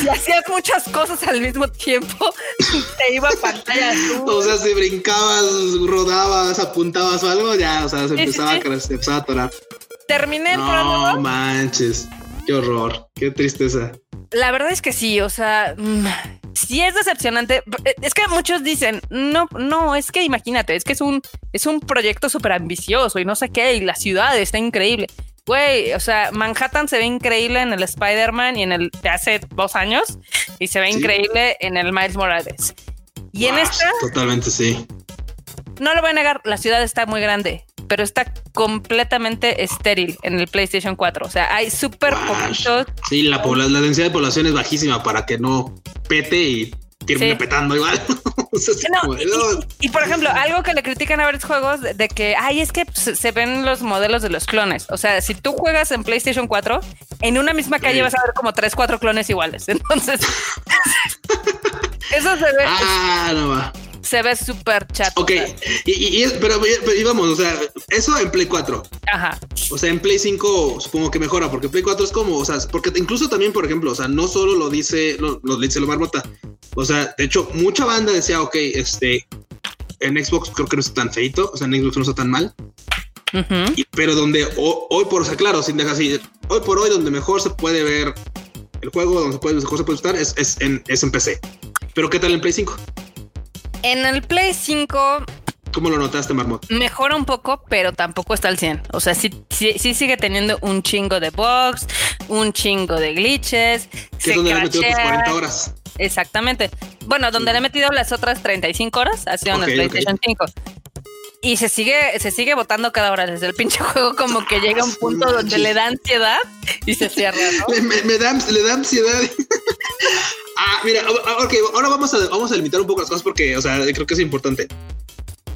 Si hacías muchas cosas al mismo tiempo, [LAUGHS] te iba a pantalla O sea, si brincabas, rodabas, apuntabas o algo, ya, o sea, se empezaba, A, se empezaba a atorar. Terminé el No manches, qué horror, qué tristeza. La verdad es que sí, o sea, mm, sí es decepcionante. Es que muchos dicen, no, no, es que imagínate, es que es un, es un proyecto súper ambicioso y no sé qué, y la ciudad está increíble. Güey, o sea, Manhattan se ve increíble en el Spider-Man y en el de hace dos años, y se ve increíble en el Miles Morales. Y en esta. Totalmente sí. No lo voy a negar, la ciudad está muy grande pero está completamente estéril en el PlayStation 4. O sea, hay súper poquitos. Sí, la, la densidad de población es bajísima para que no pete y termine petando igual. [LAUGHS] y, por ejemplo, algo que le critican a varios juegos de, que, ay, es que se ven los modelos de los clones. O sea, si tú juegas en PlayStation 4, en una misma calle vas a ver como 3, 4 clones iguales. [LAUGHS] Entonces, [LAUGHS] eso se ve. Ah, no va se ve súper chato. Ok, y, pero, íbamos, o sea, eso en Play 4. Ajá. O sea, en Play 5 supongo que mejora, porque Play 4 es como, o sea, porque incluso también, por ejemplo, o sea, no solo lo dice, lo, dice lo marmota. O sea, de hecho, mucha banda decía, ok, este, en Xbox creo que no está tan feito, o sea, en Xbox no está tan mal. pero donde hoy, por, o sea, claro, sin dejar así, hoy por hoy, donde mejor se puede ver el juego, donde puede, mejor se puede estar, es, es, en, es en PC. Pero ¿qué tal en Play 5? En el Play 5 ¿Cómo lo notaste, Marmot? Mejora un poco, pero tampoco está al 100. O sea, sí, sí, sigue teniendo un chingo de bugs, un chingo de glitches. Que es donde le he metido tus 40 horas. Exactamente. Bueno, donde le he metido las otras 35 horas ha sido en el PlayStation 5. Y se sigue, se sigue votando cada hora desde el pinche juego, como que llega un punto donde le da ansiedad y se cierra, [LAUGHS] me, da, le da ansiedad. [LAUGHS] Ah, mira, ok, ahora vamos a, vamos a limitar un poco las cosas porque, o sea, creo que es importante.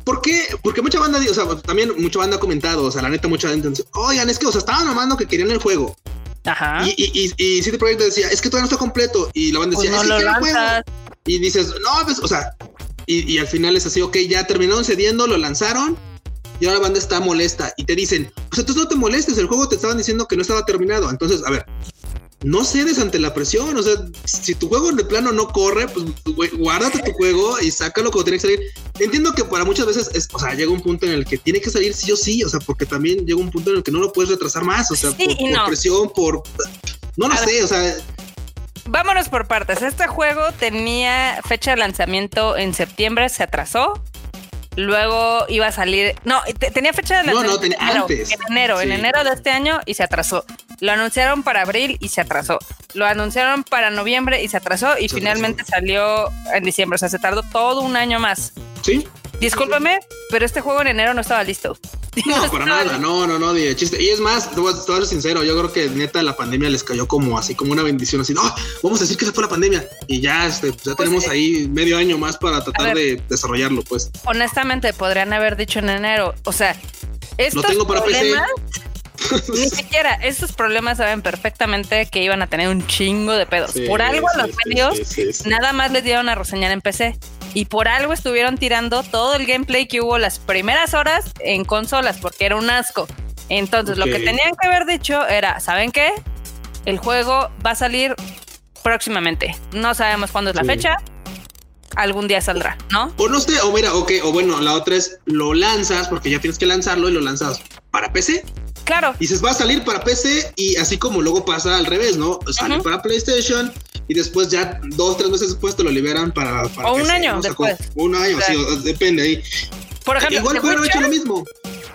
¿Por qué? Porque mucha banda, o sea, también mucha banda ha comentado, o sea, la neta, mucha gente, oigan, es que, o sea, estaban amando que querían el juego. Ajá. Y, y, y, y City Project decía, es que todavía no está completo. Y la banda decía, pues no es que el juego. Y dices, no, pues, o sea, y, y, al final es así, ok, ya terminaron cediendo, lo lanzaron. Y ahora la banda está molesta y te dicen, pues entonces no te molestes, el juego te estaban diciendo que no estaba terminado. Entonces, a ver, no cedes ante la presión. O sea, si tu juego de plano no corre, pues guárdate tu juego y sácalo cuando tiene que salir. Entiendo que para muchas veces, es, o sea, llega un punto en el que tiene que salir sí o sí, o sea, porque también llega un punto en el que no lo puedes retrasar más, o sea, por, presión, por... No lo sé, o sea. Vámonos por partes. Este juego tenía fecha de lanzamiento en septiembre, se atrasó. Luego iba a salir. No, tenía fecha de lanzamiento. No, no, tenía antes. En enero, en enero de este año y se atrasó. Lo anunciaron para abril y se atrasó. Lo anunciaron para noviembre y se para y finalmente salió en diciembre. O sea, se tardó todo un año más. Sí. Discúlpame, pero este juego en enero no estaba listo. [LAUGHS] No, para nada, no, no, no, de chiste. Y es más, te voy a ser sincero, yo creo que neta la pandemia les cayó como así, como una bendición, así, no, vamos a decir que se fue la pandemia. Y ya, este, pues ya pues, tenemos eh, ahí medio año más para tratar de desarrollarlo, pues. Honestamente, podrían haber dicho en enero, o sea, estos Lo tengo para problemas, [LAUGHS] Ni siquiera, estos problemas saben perfectamente que iban a tener un chingo de pedos. por algo los medios nada más les dieron a reseñar en PC. Y por algo estuvieron tirando todo el gameplay que hubo las primeras horas en consolas, porque era un asco. Entonces, lo que tenían que haber dicho era, ¿saben qué? El juego va a salir próximamente. No sabemos cuándo es la fecha. Algún día saldrá, ¿no? O no sé, o mira, ok, o bueno, la otra es lo lanzas porque ya tienes que lanzarlo y lo lanzas para PC Claro. Y se va a salir para PC y así como luego pasa al revés, ¿no? Sale para PlayStation y después ya dos, tres meses después te lo liberan para, o un año después. Un año, sí, depende ahí. Por ejemplo, igual pudieron hecho lo mismo.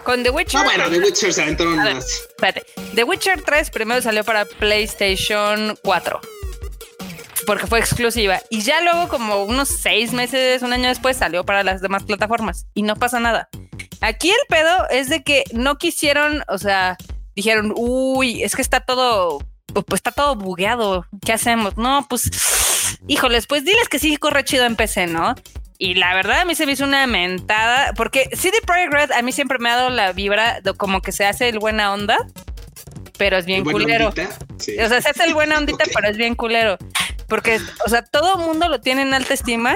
Con The Witcher. Ah, bueno, The Witcher se aventaron más. Espérate. The Witcher 3 primero salió para PlayStation 4 porque fue exclusiva. Y ya luego, como unos seis meses, un año después, salió para las demás plataformas. Y no pasa nada. Aquí el pedo es de que no quisieron, o sea, dijeron, uy, es que está todo, pues está todo bugueado. ¿Qué hacemos? No, pues, híjoles, pues diles que sí corre chido en PC, ¿no? Y la verdad a mí se me hizo una mentada, porque CD Projekt Red a mí siempre me ha dado la vibra de como que se hace el buena onda, pero es bien culero. O sea, se hace el buena ondita, pero es bien culero. Porque, o sea, todo el mundo lo tiene en alta estima,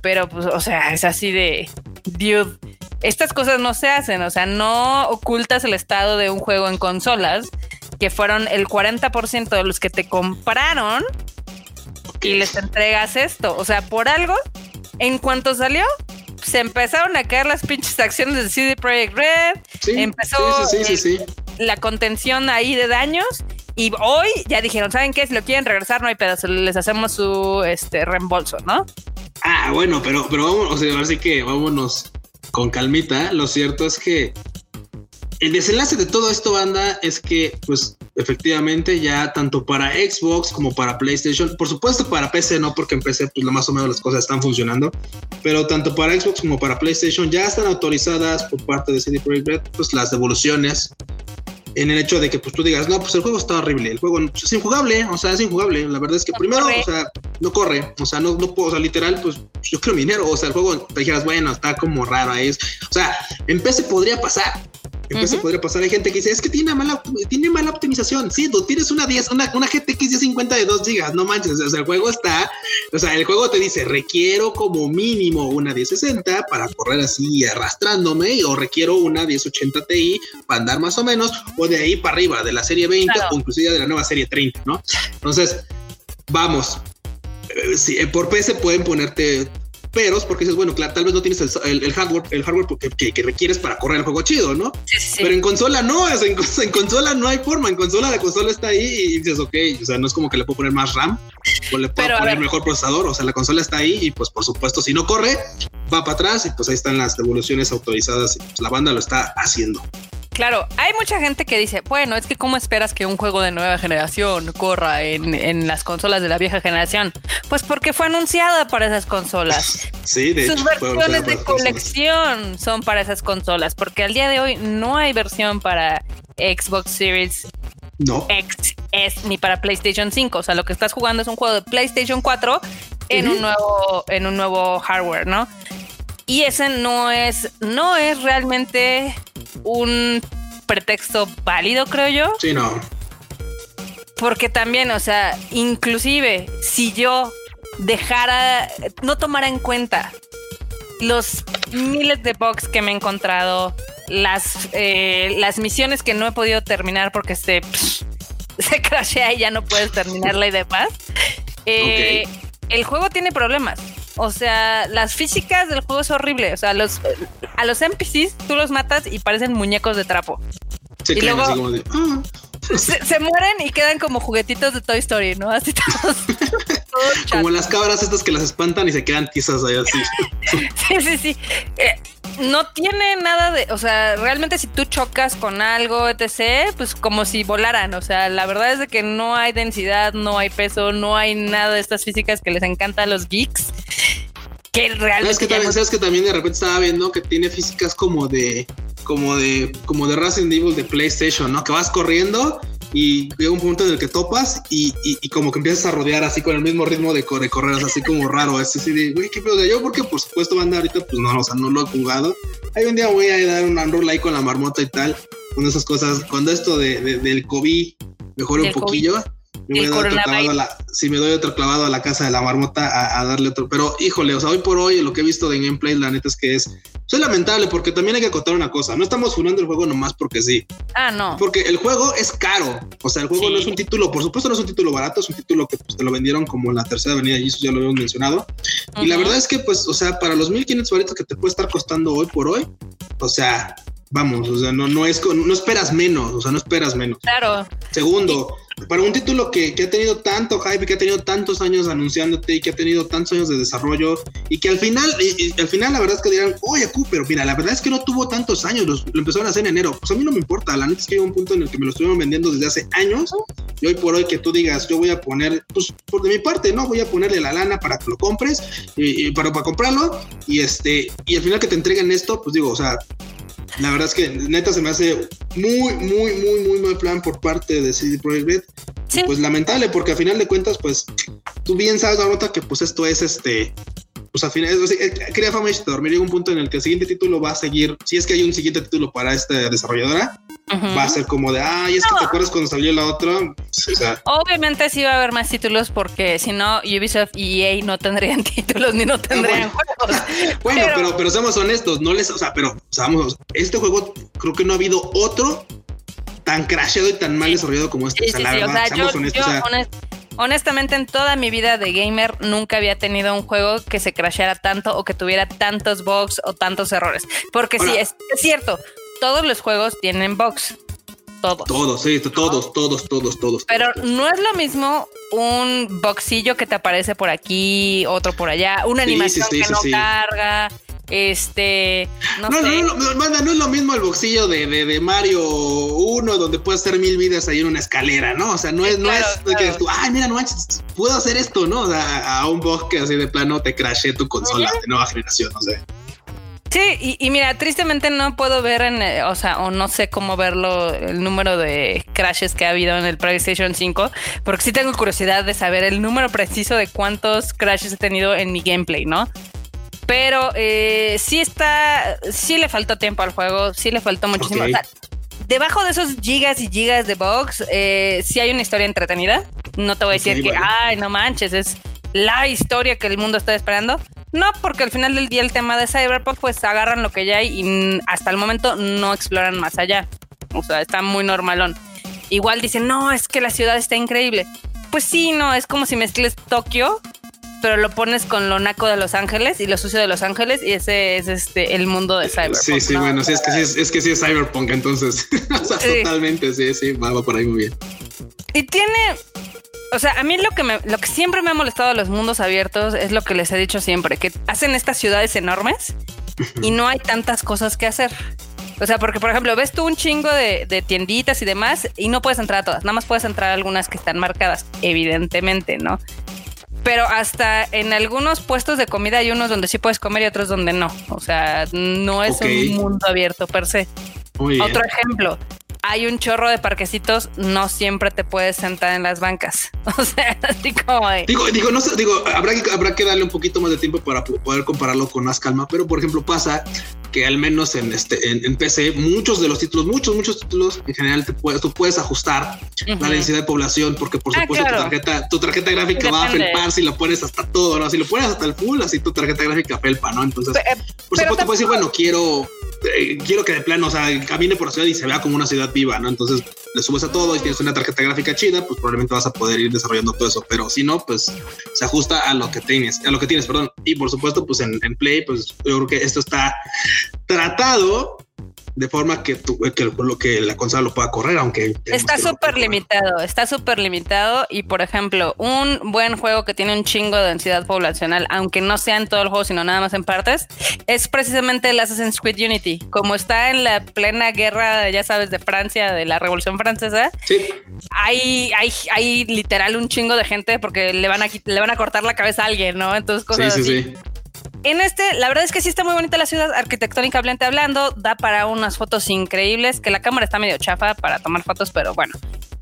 pero pues, o sea, es así de, dude, estas cosas no se hacen, o sea, no ocultas el estado de un juego en consolas, que fueron el 40% de los que te compraron y les entregas esto. O sea, por algo, en cuanto salió, se empezaron a caer las pinches acciones de CD Projekt Red, empezó la contención ahí de daños y hoy ya dijeron, ¿saben qué? Si lo quieren regresar, no hay pedazo, les hacemos su este reembolso, ¿no? Ah, bueno, pero, pero vamos, o sea, así que vámonos con calmita. Lo cierto es que el desenlace de todo esto, banda, es que, pues, efectivamente, ya tanto para Xbox como para PlayStation, por supuesto para PC, no, porque en PC, pues, más o menos las cosas están funcionando, pero tanto para Xbox como para PlayStation ya están autorizadas por parte de CD Projekt Red, pues, las devoluciones en el hecho de que pues tú digas, no, pues el juego está horrible, el juego es injugable, o sea, es injugable. La verdad es que primero, o sea, no corre, o sea, no, no puedo, o sea, literal, pues yo quiero dinero, o sea, el juego te dijeras, bueno, está como raro ahí. O sea, en PC podría pasar, en podría pasar. Hay gente que dice, es que tiene mala, tiene mala optimización. Sí, tú tienes una 10, una, una GTX 1050 de 2 GB, no manches. O sea, el juego está, o sea, el juego te dice, requiero como mínimo una 1060 para correr así arrastrándome, o requiero una 1080 Ti para andar más o menos, o de ahí para arriba, de la serie 20 o inclusive de la nueva serie 30, ¿no? Entonces, vamos. Eh, si, eh, por PC pueden ponerte peros porque dices, bueno, claro, tal vez no tienes el, hardware, el hardware que, requieres para correr el juego chido, ¿no? Pero en consola no, [LAUGHS] en, consola no hay forma, en consola la consola está ahí y dices, ok, o sea, no es como que le puedo poner más RAM o le puedo poner mejor procesador, o sea, la consola está ahí y pues por supuesto, si no corre, va para atrás y pues ahí están las devoluciones autorizadas y pues la banda lo está haciendo. Claro, hay mucha gente que dice, bueno, es que ¿cómo esperas que un juego de nueva generación corra en, las consolas de la vieja generación? Pues porque fue anunciada para esas consolas. [LAUGHS] Sí, de Sus versiones de colección son para esas consolas, porque al día de hoy no hay versión para Xbox Series no. X, ni para PlayStation 5. O sea, lo que estás jugando es un juego de PlayStation 4 en un nuevo, en un nuevo hardware, ¿no? Y ese no es, no es realmente un pretexto válido, creo yo. Sí, no. Porque también, o sea, inclusive si yo dejara, no tomara en cuenta los miles de bugs que me he encontrado, las, eh, las misiones que no he podido terminar porque se, [LAUGHS] se crashea y ya no puedes terminarla y demás. Eh, el juego tiene problemas. O sea, las físicas del juego es horrible. O sea, los, a los NPCs tú los matas y parecen muñecos de trapo. y luego, ah". Se, mueren y quedan como juguetitos de Toy Story, ¿no? Así todos. [LAUGHS] como las cabras estas que las espantan y se quedan tizas ahí así. [LAUGHS] sí, sí, sí. Eh, no tiene nada de, o sea, realmente si tú chocas con algo, etc., pues como si volaran, o sea, la verdad es de que no hay densidad, no hay peso, no hay nada de estas físicas que les encanta a los geeks. Que realmente... ¿Sabes que, también, ¿Sabes que también de repente estaba viendo que tiene físicas como de, como de, como de Resident Evil de PlayStation, ¿no? Que vas corriendo y llega un punto en el que topas y, y, como que empiezas a rodear así con el mismo ritmo de, correr, correr, así como raro, así, así de, güey, qué pedo de yo, porque por supuesto banda ahorita, pues no, o sea, no lo he jugado. Hay un día voy a dar un rol ahí con la marmota y tal, con esas cosas, cuando esto de, del COVID mejore un poquillo. Me la, si me doy otro clavado a la casa de la marmota a, darle otro. Pero híjole, o sea, hoy por hoy lo que he visto de gameplay, la neta es que es, soy lamentable porque también hay que acotar una cosa. No estamos funando el juego nomás porque sí. Ah, no. Porque el juego es caro. O sea, el juego no es un título, por supuesto no es un título barato, es un título que pues, te lo vendieron como la tercera avenida y eso ya lo habíamos mencionado. Y la verdad es que, pues, o sea, para los 1500 varitos que te puede estar costando hoy por hoy, o sea, vamos, o sea, no, no es, no esperas menos, o sea, no esperas menos. Claro. Segundo, para un título que, que, ha tenido tanto hype, que ha tenido tantos años anunciándote y que ha tenido tantos años de desarrollo y que al final, y, al final la verdad es que dirán, oye, pero mira, la verdad es que no tuvo tantos años, lo empezaron a hacer en enero. Pues a mí no me importa, la neta es que hay un punto en el que me lo estuvieron vendiendo desde hace años y hoy por hoy que tú digas, yo voy a poner, pues por de mi parte, ¿no? Voy a ponerle la lana para que lo compres y, para, para comprarlo y este, y al final que te entreguen esto, pues digo, o sea, la verdad es que neta se me hace muy, muy, muy, muy mal plan por parte de CD Projekt Red. Pues lamentable, porque a final de cuentas, pues tú bien sabes, nota que pues esto es este, pues al final, es, eh, crea fama y dormir llega un punto en el que el siguiente título va a seguir, si es que hay un siguiente título para esta desarrolladora, va a ser como de, ay, es que te acuerdas cuando salió la otra. Obviamente sí va a haber más títulos porque si no, Ubisoft y EA no tendrían [LAUGHS] títulos ni no tendrían juegos. [LAUGHS] bueno, pero... pero, seamos honestos, no les, o sea, pero, o este juego creo que no ha habido otro tan crasheado y tan mal desarrollado como este. o sea, la verdad, seamos honestos. Honestamente, en toda mi vida de gamer nunca había tenido un juego que se crasheara tanto o que tuviera tantos bugs o tantos errores. Porque sí, es, cierto, todos los juegos tienen bugs. Todos. Todos, sí, todos, todos, todos, todos. Pero no es lo mismo un boxillo que te aparece por aquí, otro por allá, una animación que no carga, este, no, no, sé. no, no, no, es lo mismo el boxillo de, de, Mario 1, donde puedes hacer mil vidas ahí en una escalera, ¿no? O sea, no es, no es que tú, ay, mira, no manches, puedo hacer esto, ¿no? O sea, a un bosque así de plano te crashe tu consola de nueva generación, no sé. Sí, y, mira, tristemente no puedo ver en, eh, o sea, o no sé cómo verlo, el número de crashes que ha habido en el PlayStation 5, porque sí tengo curiosidad de saber el número preciso de cuántos crashes he tenido en mi gameplay, ¿no? Pero eh, sí está, sí le faltó tiempo al juego, sí le faltó muchísimo. debajo de esos gigas y gigas de bugs, eh, sí hay una historia entretenida. No te voy a decir que, ay, no manches, es la historia que el mundo está esperando. No, porque al final del día el tema de Cyberpunk, pues agarran lo que ya hay y hasta el momento no exploran más allá. O sea, está muy normalón. Igual dicen, no, es que la ciudad está increíble. Pues sí, no, es como si mezcles Tokio pero lo pones con lo naco de Los Ángeles y lo sucio de Los Ángeles y ese es este el mundo de Cyberpunk. Sí, sí, bueno, sí, es que sí es, que sí es Cyberpunk, entonces. [LAUGHS] totalmente, sí, sí, va, por ahí muy bien. Y tiene. O sea, a mí lo que me, lo que siempre me ha molestado de los mundos abiertos es lo que les he dicho siempre, que hacen estas ciudades enormes y no hay tantas cosas que hacer. O sea, porque por ejemplo, ves tú un chingo de, de, tienditas y demás y no puedes entrar a todas, nada más puedes entrar a algunas que están marcadas, evidentemente, ¿no? pero hasta en algunos puestos de comida hay unos donde sí puedes comer y otros donde no. O sea, no es un mundo abierto per se. Otro ejemplo, hay un chorro de parquecitos, no siempre te puedes sentar en las bancas. [LAUGHS] O sea, así como Digo, digo, no sé, digo, habrá que, habrá que darle un poquito más de tiempo para poder compararlo con más calma, pero por ejemplo pasa que al menos en este en, PC muchos de los títulos, muchos muchos títulos en general te puedes, tú puedes ajustar la densidad de población porque por ah, supuesto tu tarjeta tu tarjeta gráfica va a felpar si lo pones hasta todo, ¿no? Si lo pones hasta el full, así tu tarjeta gráfica felpa, ¿no? Entonces, eh, por supuesto puedes decir, bueno, quiero eh, quiero que de plano, o sea, camine por la ciudad y se vea como una ciudad viva, ¿no? Entonces le subes a todo y tienes una tarjeta gráfica chida, pues probablemente vas a poder ir desarrollando todo eso, pero si no, pues se ajusta a lo que tienes, a lo que tienes, perdón. Y por supuesto, pues en, Play, pues yo creo que esto está tratado de forma que, tu, que, lo que la consola lo pueda correr, aunque está súper limitado, está súper limitado y por ejemplo, un buen juego que tiene un chingo de densidad poblacional, aunque no sea en todo el juego, sino nada más en partes, es precisamente el Assassin's Creed Unity. Como está en la plena guerra, ya sabes, de Francia, de la Revolución Francesa, sí. hay, hay, hay literal un chingo de gente porque le van a, le van a cortar la cabeza a alguien, ¿no? Entonces, cosas sí, sí, Sí en este, la verdad es que sí está muy bonita la ciudad, arquitectónicamente hablando, da para unas fotos increíbles, que la cámara está medio chafa para tomar fotos, pero bueno.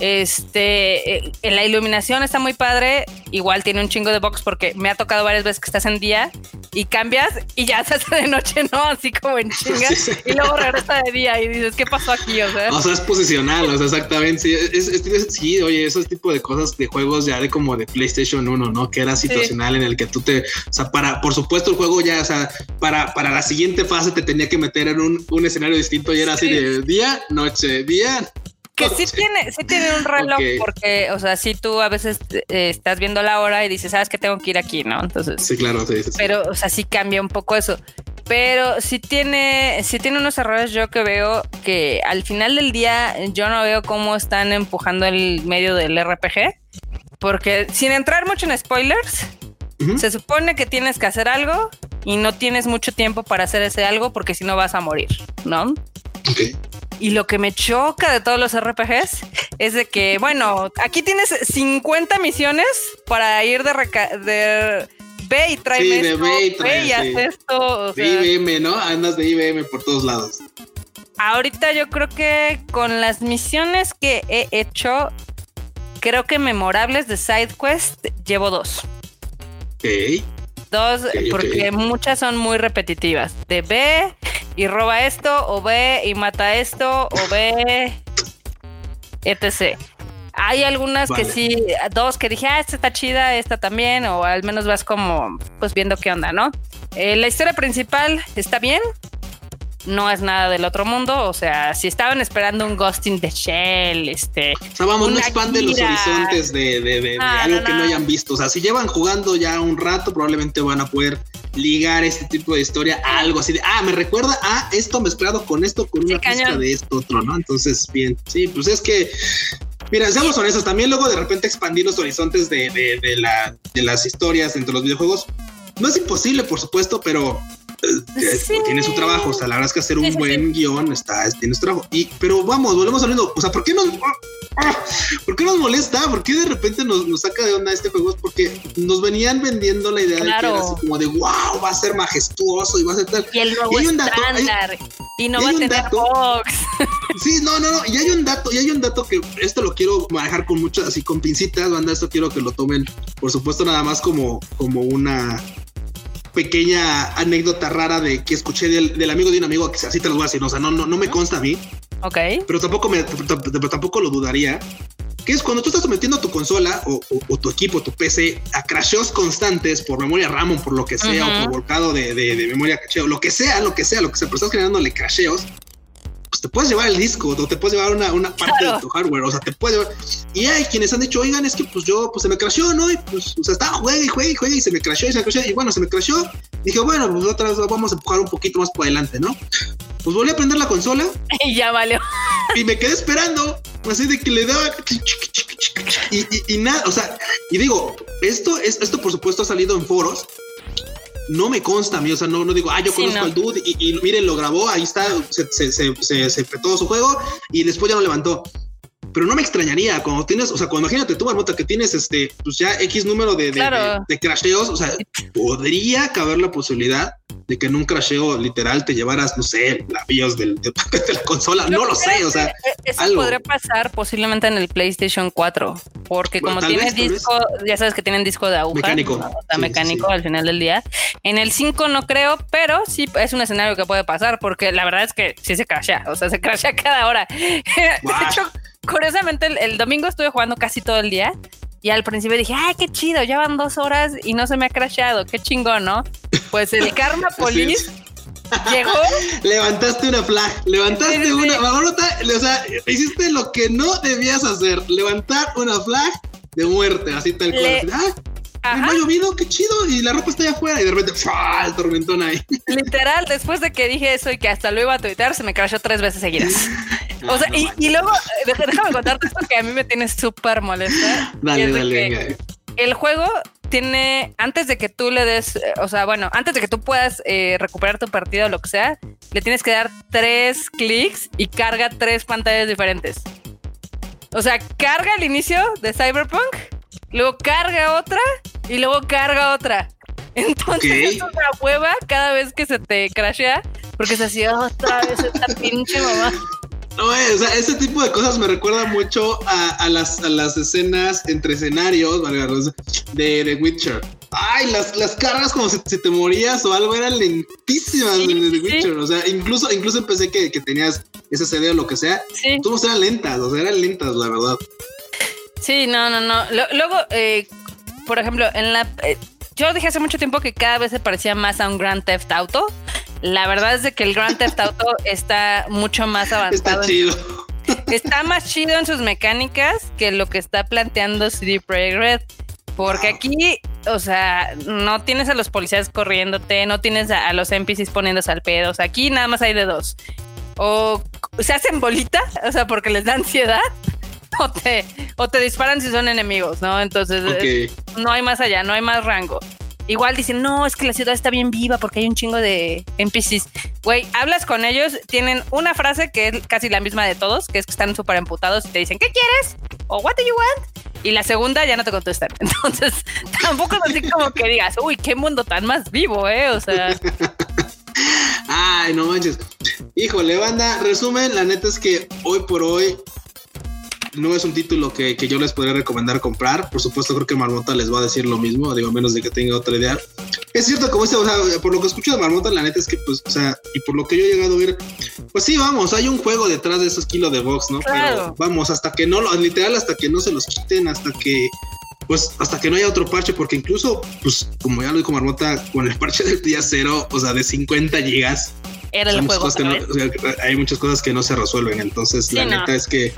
Este, eh, en la iluminación está muy padre, igual tiene un chingo de box porque me ha tocado varias veces que estás en día y cambias y ya [LAUGHS] se hace de noche, ¿no? Así como en chinga. Y luego regresa de día y dices, ¿qué pasó aquí? O sea, o sea es posicional, o sea, exactamente. Sí, es, sí, oye, esos tipo de cosas de juegos ya de como de PlayStation 1, ¿no? Que era situacional en el que tú te, o sea, para, por supuesto, el juego ya, o sea, para, para la siguiente fase te tenía que meter en un, un escenario distinto y era así de día, noche, día, que sí tiene, sí tiene un reloj, porque, o sea, si tú a veces eh, estás viendo la hora y dices, sabes que tengo que ir aquí, ¿no? Entonces. Sí, claro, sí, Pero, o sea, sí cambia un poco eso. Pero sí tiene, sí tiene unos errores yo que veo que al final del día yo no veo cómo están empujando el medio del RPG. Porque sin entrar mucho en spoilers, se supone que tienes que hacer algo y no tienes mucho tiempo para hacer ese algo porque si no vas a morir, ¿no? Okay. Y lo que me choca de todos los RPGs es de que, bueno, aquí tienes 50 misiones para ir de, de ve y tráeme sí, esto, ve y, trae, y haz esto. de IBM, ¿no? Andas de IBM por todos lados. Ahorita yo creo que con las misiones que he hecho, creo que memorables de SideQuest llevo dos. Dos, porque muchas son muy repetitivas. De ve y roba esto, o ve y mata esto, o ve, etc. Hay algunas que sí, dos que dije, ah, esta está chida, esta también, o al menos vas como, pues viendo qué onda, ¿no? Eh, la historia principal está bien, no es nada del otro mundo. O sea, si estaban esperando un Ghosting de Shell, este. O sea, vamos, no expande los horizontes de, ah, algo que no hayan visto. O sea, si llevan jugando ya un rato, probablemente van a poder ligar este tipo de historia a algo así de, ah, me recuerda a esto mezclado con esto, con una pista de esto otro, ¿no? Entonces, bien, sí, pues es que Mira, seamos honestos, también luego de repente expandir los horizontes de, de, la, de las historias entre los videojuegos no es imposible, por supuesto, pero tiene su trabajo. O sea, la verdad es que hacer un buen guion está, tiene su trabajo. Y, pero vamos, volvemos hablando. O sea, ¿por qué nos, ¿por qué nos molesta? ¿Por qué de repente nos, nos saca de onda este juego? Es porque nos venían vendiendo la idea de que era así como de wow, va a ser majestuoso y va a ser tal. Y el nuevo y hay un dato, y no va a tener dato, Sí, no, no, no. Y hay un dato, y hay un dato que esto lo quiero manejar con muchas, así con pincitas, banda. Esto quiero que lo tomen, por supuesto, nada más como, como una pequeña anécdota rara de que escuché del, amigo de un amigo, que así te lo voy a decir, o sea, no, no, no me consta a mí. Ok. Pero tampoco, me, tampoco lo dudaría. Que es cuando tú estás sometiendo tu consola o, tu equipo, tu PC, a crasheos constantes por memoria RAM o por lo que sea, o por volcado de, de, memoria caché, o lo que sea, lo que sea, lo que sea, pero estás generándole crasheos pues te puedes llevar el disco o te puedes llevar una, una parte de tu hardware, o sea, te puedes llevar. Y hay quienes han dicho, oigan, es que pues yo, pues se me crashó, ¿no? Y pues, o sea, estaba, juegue y juegue y juegue y se me crashó y se me crashó. Y bueno, se me crashó. Dije, bueno, pues otra vez vamos a empujar un poquito más por adelante, ¿no? Pues volví a prender la consola. [LAUGHS] Y ya valió. Y me quedé esperando, así de que le daba. Y, y, y nada, o sea, y digo, esto, es, esto por supuesto ha salido en foros no me consta a mí, o sea, no, no digo, ah, yo conozco al dude y, y, miren, lo grabó, ahí está, se, se, se, se, petó su juego y después ya lo levantó. Pero no me extrañaría cuando tienes, o sea, cuando imagínate tú, Marmota, que tienes este, pues ya X número de, de, de crasheos, o sea, podría caber la posibilidad de que en un crasheo literal te llevaras, no sé, la BIOS del, [LAUGHS] de, la consola, no lo sé, o sea, e-, eso podría pasar posiblemente en el PlayStation 4, porque como tiene disco, ya sabes que tienen disco de aguja, mecánico, mecánico al final del día. En el 5 no creo, pero sí es un escenario que puede pasar, porque la verdad es que sí se crashea, o sea, se crashea [LAUGHS] cada hora. de hecho, curiosamente el domingo estuve jugando casi todo el día y al principio dije, ay, qué chido, ya van dos horas y no se me ha crashado, qué chingón, ¿no? Pues el [LAUGHS] Karma Police llegó. [LAUGHS] Levantaste una flag, levantaste una, o sea, hiciste lo que no debías hacer, levantar una flag de muerte, así tal cual. Ah, no ha llovido, qué chido, y la ropa está allá afuera, y de repente, ¡fua! el tormentón ahí. Literal, después de que dije eso y que hasta lo iba a tuitear, se me crashó tres veces seguidas. [LAUGHS] O sea, y, y, luego, déjame contarte esto que a mí me tiene súper molesta. Dale, dale, El juego tiene, antes de que tú le des, o sea, bueno, antes de que tú puedas eh, recuperar tu partido o lo que sea, le tienes que dar tres clics y carga tres pantallas diferentes. O sea, carga el inicio de Cyberpunk, luego carga otra y luego carga otra. [LAUGHS] Entonces es una hueva cada vez que se te crashea, porque se hacía otra vez esta [LAUGHS] pinche mamá. No, eh, o sea, ese tipo de cosas me recuerda mucho a, las, las escenas entre escenarios, de The Witcher. Ay, las, las cargas como si, te morías o algo eran lentísimas en The Witcher. O sea, incluso, incluso empecé que, que tenías ese CD o lo que sea. Sí. Todos eran lentas, o sea, eran lentas, la verdad. Sí, no, no, no. luego, eh, por ejemplo, en la. Eh, yo dije hace mucho tiempo que cada vez se parecía más a un Grand Theft Auto. La verdad es de que el Grand Theft Auto [LAUGHS] está mucho más avanzado. Está chido. está más chido en sus mecánicas que lo que está planteando CD Projekt Red. Porque aquí, o sea, no tienes a los policías corriéndote, no tienes a, los NPCs poniéndose al pedo. O sea, aquí nada más hay de dos. O se hacen bolita, o sea, porque les da ansiedad. [LAUGHS] O te, o te disparan si son enemigos, ¿no? Entonces, no hay más allá, no hay más rango. Igual dicen, no, es que la ciudad está bien viva porque hay un chingo de NPCs. Güey, hablas con ellos, tienen una frase que es casi la misma de todos, que es que están súper emputados y te dicen, ¿qué quieres? O what do you want? Y la segunda ya no te contestan. [LAUGHS] Entonces, tampoco es así como que digas, uy, qué mundo tan más vivo, ¿eh? O sea. [LAUGHS] Ay, no manches. Híjole, banda, resumen, la neta es que hoy por hoy no es un título que, yo les podría recomendar comprar. Por supuesto, creo que Marmota les va a decir lo mismo, digo, a menos de que tenga otra idea. Es cierto, como dice, o sea, por lo que escucho de Marmota, la neta es que, pues, o sea, y por lo que yo he llegado a ver, pues sí, vamos, hay un juego detrás de esos kilos de box, ¿no? Pero vamos, hasta que no, literal, hasta que no se los quiten, hasta que pues hasta que no haya otro parche, porque incluso, pues como ya lo dijo Marmota, con el parche del día cero, o sea, de 50 gigas, era el juego. hay muchas cosas que no se resuelven. Entonces, la neta es que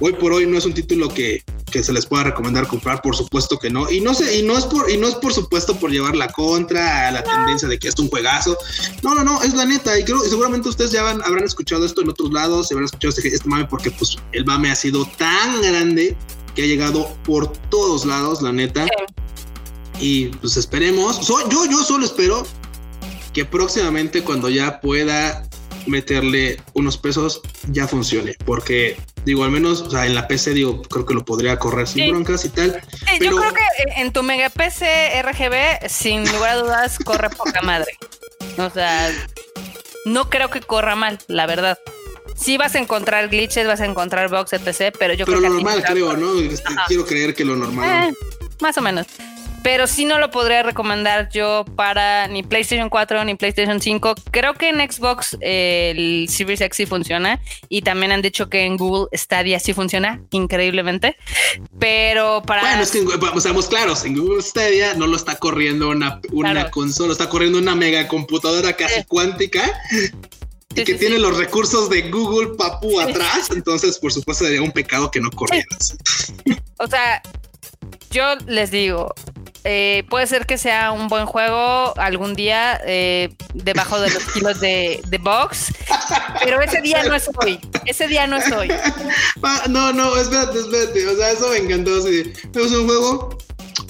hoy por hoy no es un título que, que, se les pueda recomendar comprar, por supuesto que no. Y no sé, y no es por, y no es por supuesto por llevar la contra a la tendencia de que es un juegazo. No, no, no, es la neta. Y creo seguramente ustedes ya habrán escuchado esto en otros lados, se habrán escuchado este, este, mame, porque pues el mame ha sido tan grande que ha llegado por todos lados, la neta. Y pues esperemos. yo, yo solo espero que próximamente cuando ya pueda meterle unos pesos ya funcione, porque digo, al menos, o sea, en la PC digo, creo que lo podría correr sin broncas y tal. Yo creo que en tu mega PC RGB, sin lugar a dudas, [LAUGHS] corre poca madre. O sea, no creo que corra mal, la verdad. Sí vas a encontrar glitches, vas a encontrar bugs, etc., pero yo creo que... lo normal, creo, ¿no? Este, quiero creer que lo normal. Eh, más o menos pero sí no lo podría recomendar yo para ni PlayStation 4 ni PlayStation 5. Creo que en Xbox eh, el Series X sí funciona y también han dicho que en Google Stadia sí funciona increíblemente, pero para... Bueno, es que seamos claros, en Google Stadia no lo está corriendo una, una consola, está corriendo una mega computadora casi cuántica. y que tiene los recursos de Google Papu atrás, entonces por supuesto sería un pecado que no corrieras. O sea, yo les digo, eh, puede ser que sea un buen juego algún día eh, debajo de los kilos de, box, pero ese día no es hoy. Ese día no es hoy. [LAUGHS] Ah, no, no, espérate, espérate. O sea, eso me encantó. es un juego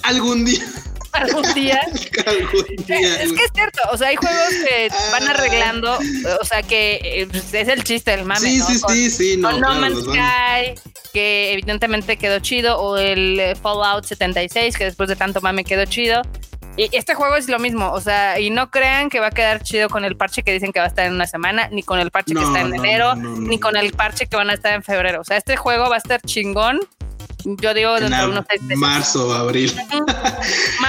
algún día. Algún día. [LAUGHS] algún día. Es, que es cierto, o sea, hay juegos que van arreglando, o sea, que eh, pues, es el chiste del mame. Sí, sí, sí, sí, no. No Man's Sky, que evidentemente quedó chido, o el eh, Fallout 76, que después de tanto mame quedó chido. Y este juego es lo mismo, o sea, y no crean que va a quedar chido con el parche que dicen que va a estar en una semana, ni con el parche que está en enero, ni con el parche que van a estar en febrero. O sea, este juego va a estar chingón. Yo digo dentro de unos seis meses. Marzo, abril.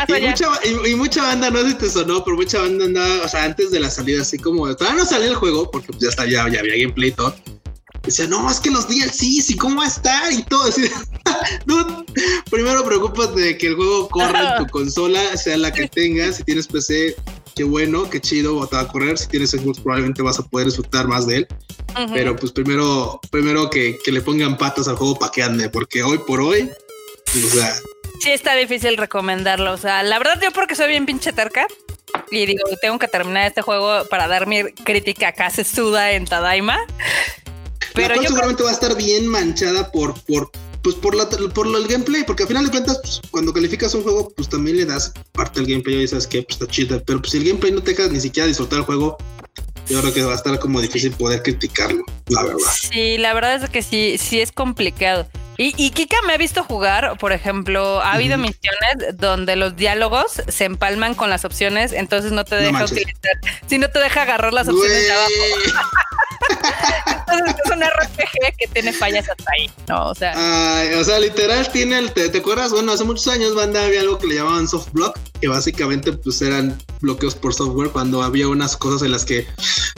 y, mucha, y, mucha, banda, no sé si te sonó, pero mucha banda andaba, o sea, antes de la salida, así como, todavía no salió el juego, porque ya está, ya, ya había gameplay y todo Decía, no, es que los DLCs y cómo va a estar y todo. Así, [LAUGHS] no, primero preocúpate de que el juego corra en tu [LAUGHS] consola, sea la que tengas. Si tienes PC, qué bueno, qué chido, te va a correr. Si tienes Xbox, probablemente vas a poder disfrutar más de él. Pero pues primero, primero que, que, le pongan patas al juego para que ande, porque hoy por hoy, o sea, Sí, está difícil recomendarlo. O sea, la verdad, yo porque soy bien pinche terca. Y digo, tengo que terminar este juego para dar mi crítica acá se suda en Tadaima. Pero yo seguramente va a estar bien manchada por, por, pues por la por el gameplay, porque al final de cuentas, pues, cuando calificas un juego, pues también le das parte del gameplay y sabes que pues, está chida, pero pues si el gameplay no te deja ni siquiera disfrutar el juego, yo creo que va a estar como difícil poder criticarlo, la verdad. Sí, la verdad es que sí, sí es complicado. Y, Kika me ha visto jugar, por ejemplo, ha habido misiones donde los diálogos se empalman con las opciones, entonces no te deja utilizar, si no te deja agarrar las opciones de abajo. [LAUGHS] entonces es un RPG que tiene fallas hasta ahí, ¿no? O sea, o sea, literal tiene el, te, acuerdas? Bueno, hace muchos años, banda, había algo que le llamaban soft block, que básicamente pues eran bloqueos por software cuando había unas cosas en las que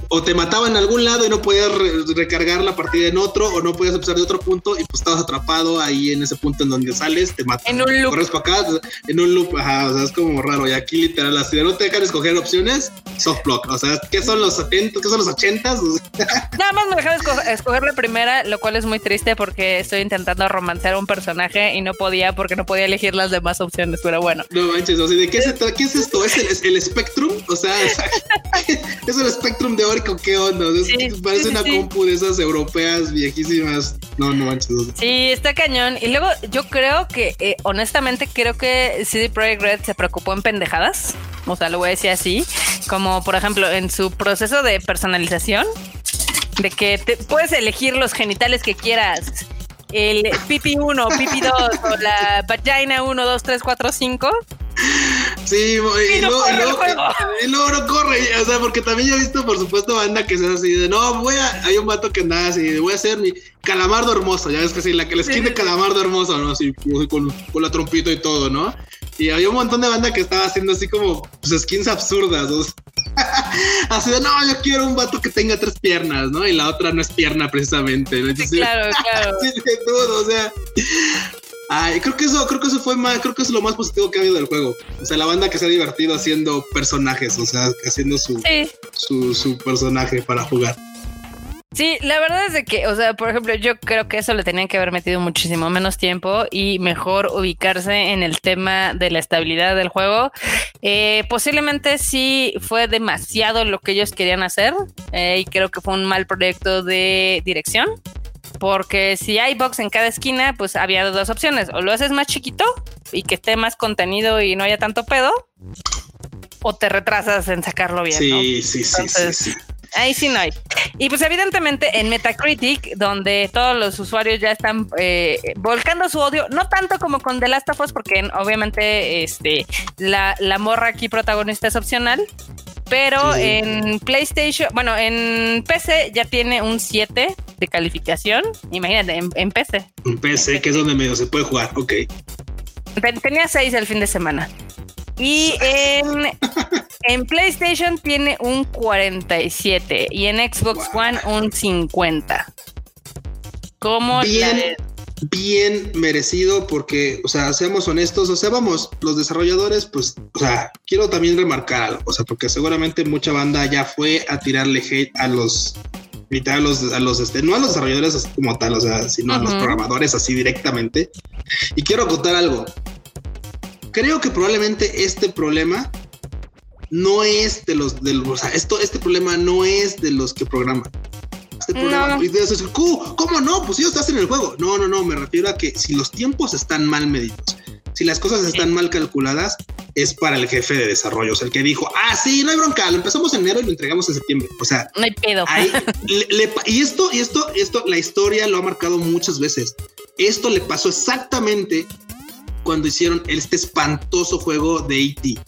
o te mataban en algún lado y no podías recargar la partida en otro, o no podías empezar de otro punto y pues estabas atrapado ahí en ese punto en donde sales, te matan. En un loop. Corres para acá, en un loop, ajá, o sea, es como raro. Y aquí literal, si no te dejan escoger opciones, soft block. O sea, ¿qué son los 70? ¿Qué son los 80? [LAUGHS] Nada más me dejaron escoger, la primera, lo cual es muy triste porque estoy intentando romancear a un personaje y no podía porque no podía elegir las demás opciones, pero bueno. No manches, sea, ¿de qué, se ¿qué es esto? ¿Es el, Spectrum? O sea, [LAUGHS] es el Spectrum de Orico, ¿qué onda? parece una compu de esas europeas viejísimas. No, no manches. Sí, está cañón. Y luego yo creo que, eh, honestamente, creo que CD Projekt Red se preocupó en pendejadas. O sea, lo voy a decir así. Como por ejemplo, en su proceso de personalización, de que te puedes elegir los genitales que quieras. El pipi 1, pipi 2 o la vagina 1, 2, 3, 4, 5 Sí, y, luego, y, luego, no corre, o sea, porque también ya he visto, por supuesto, banda que se así de no, voy a, hay un vato que anda así, voy a hacer mi calamardo hermoso, ya ves que sí, la que les quite calamardo hermoso, ¿no? Así, con, con la trompita y todo, ¿no? Y había un montón de banda que estaba haciendo así como pues, skins absurdas. [LAUGHS] así de, no, yo quiero un vato que tenga tres piernas, ¿no? Y la otra no es pierna precisamente. ¿no? claro, [LAUGHS] claro. sí, todo, o sea, Ay, creo que eso, creo que eso fue más, creo que es lo más positivo que ha habido del juego. O sea, la banda que se ha divertido haciendo personajes, o sea, haciendo su, su, su personaje para jugar. Sí, la verdad es de que, o sea, por ejemplo, yo creo que eso le tenían que haber metido muchísimo menos tiempo y mejor ubicarse en el tema de la estabilidad del juego. Eh, posiblemente sí fue demasiado lo que ellos querían hacer eh, y creo que fue un mal proyecto de dirección. Porque si hay box en cada esquina, pues había dos opciones. O lo haces más chiquito y que esté más contenido y no haya tanto pedo. O te retrasas en sacarlo bien. Sí, sí, sí, sí, Ahí sí no hay. Y pues evidentemente en Metacritic, donde todos los usuarios ya están eh, volcando su odio, no tanto como con The Last of Us, porque obviamente este, la, la morra aquí protagonista es opcional, pero en PlayStation, bueno, en PC ya tiene un 7 de calificación. Imagínate, en, PC. En PC, que es donde medio se puede jugar, ok. Tenía 6 el fin de semana. Y en, [LAUGHS] en PlayStation tiene un 47 y en Xbox One un 50. ¿Cómo Bien bien merecido porque, o sea, seamos honestos, o sea, vamos, los desarrolladores, pues, o sea, quiero también remarcar algo, o sea, porque seguramente mucha banda ya fue a tirarle hate a los, a los, a los, este, no a los desarrolladores como tal, o sea, sino a los programadores así directamente. Y quiero contar algo. Creo que probablemente este problema no es de los, de o sea, esto, este problema no es de los que programan este programa. ¿Cómo no? Pues ellos estás en el juego. No, no, no, me refiero a que si los tiempos están mal medidos, si las cosas están mal calculadas, es para el jefe de desarrollo, o sea, el que dijo, ah, sí, no hay bronca, lo empezamos en enero y lo entregamos en septiembre. O sea, no hay pedo. [LAUGHS] y esto, y esto, esto, la historia lo ha marcado muchas veces. Esto le pasó exactamente cuando hicieron este espantoso juego de E.T.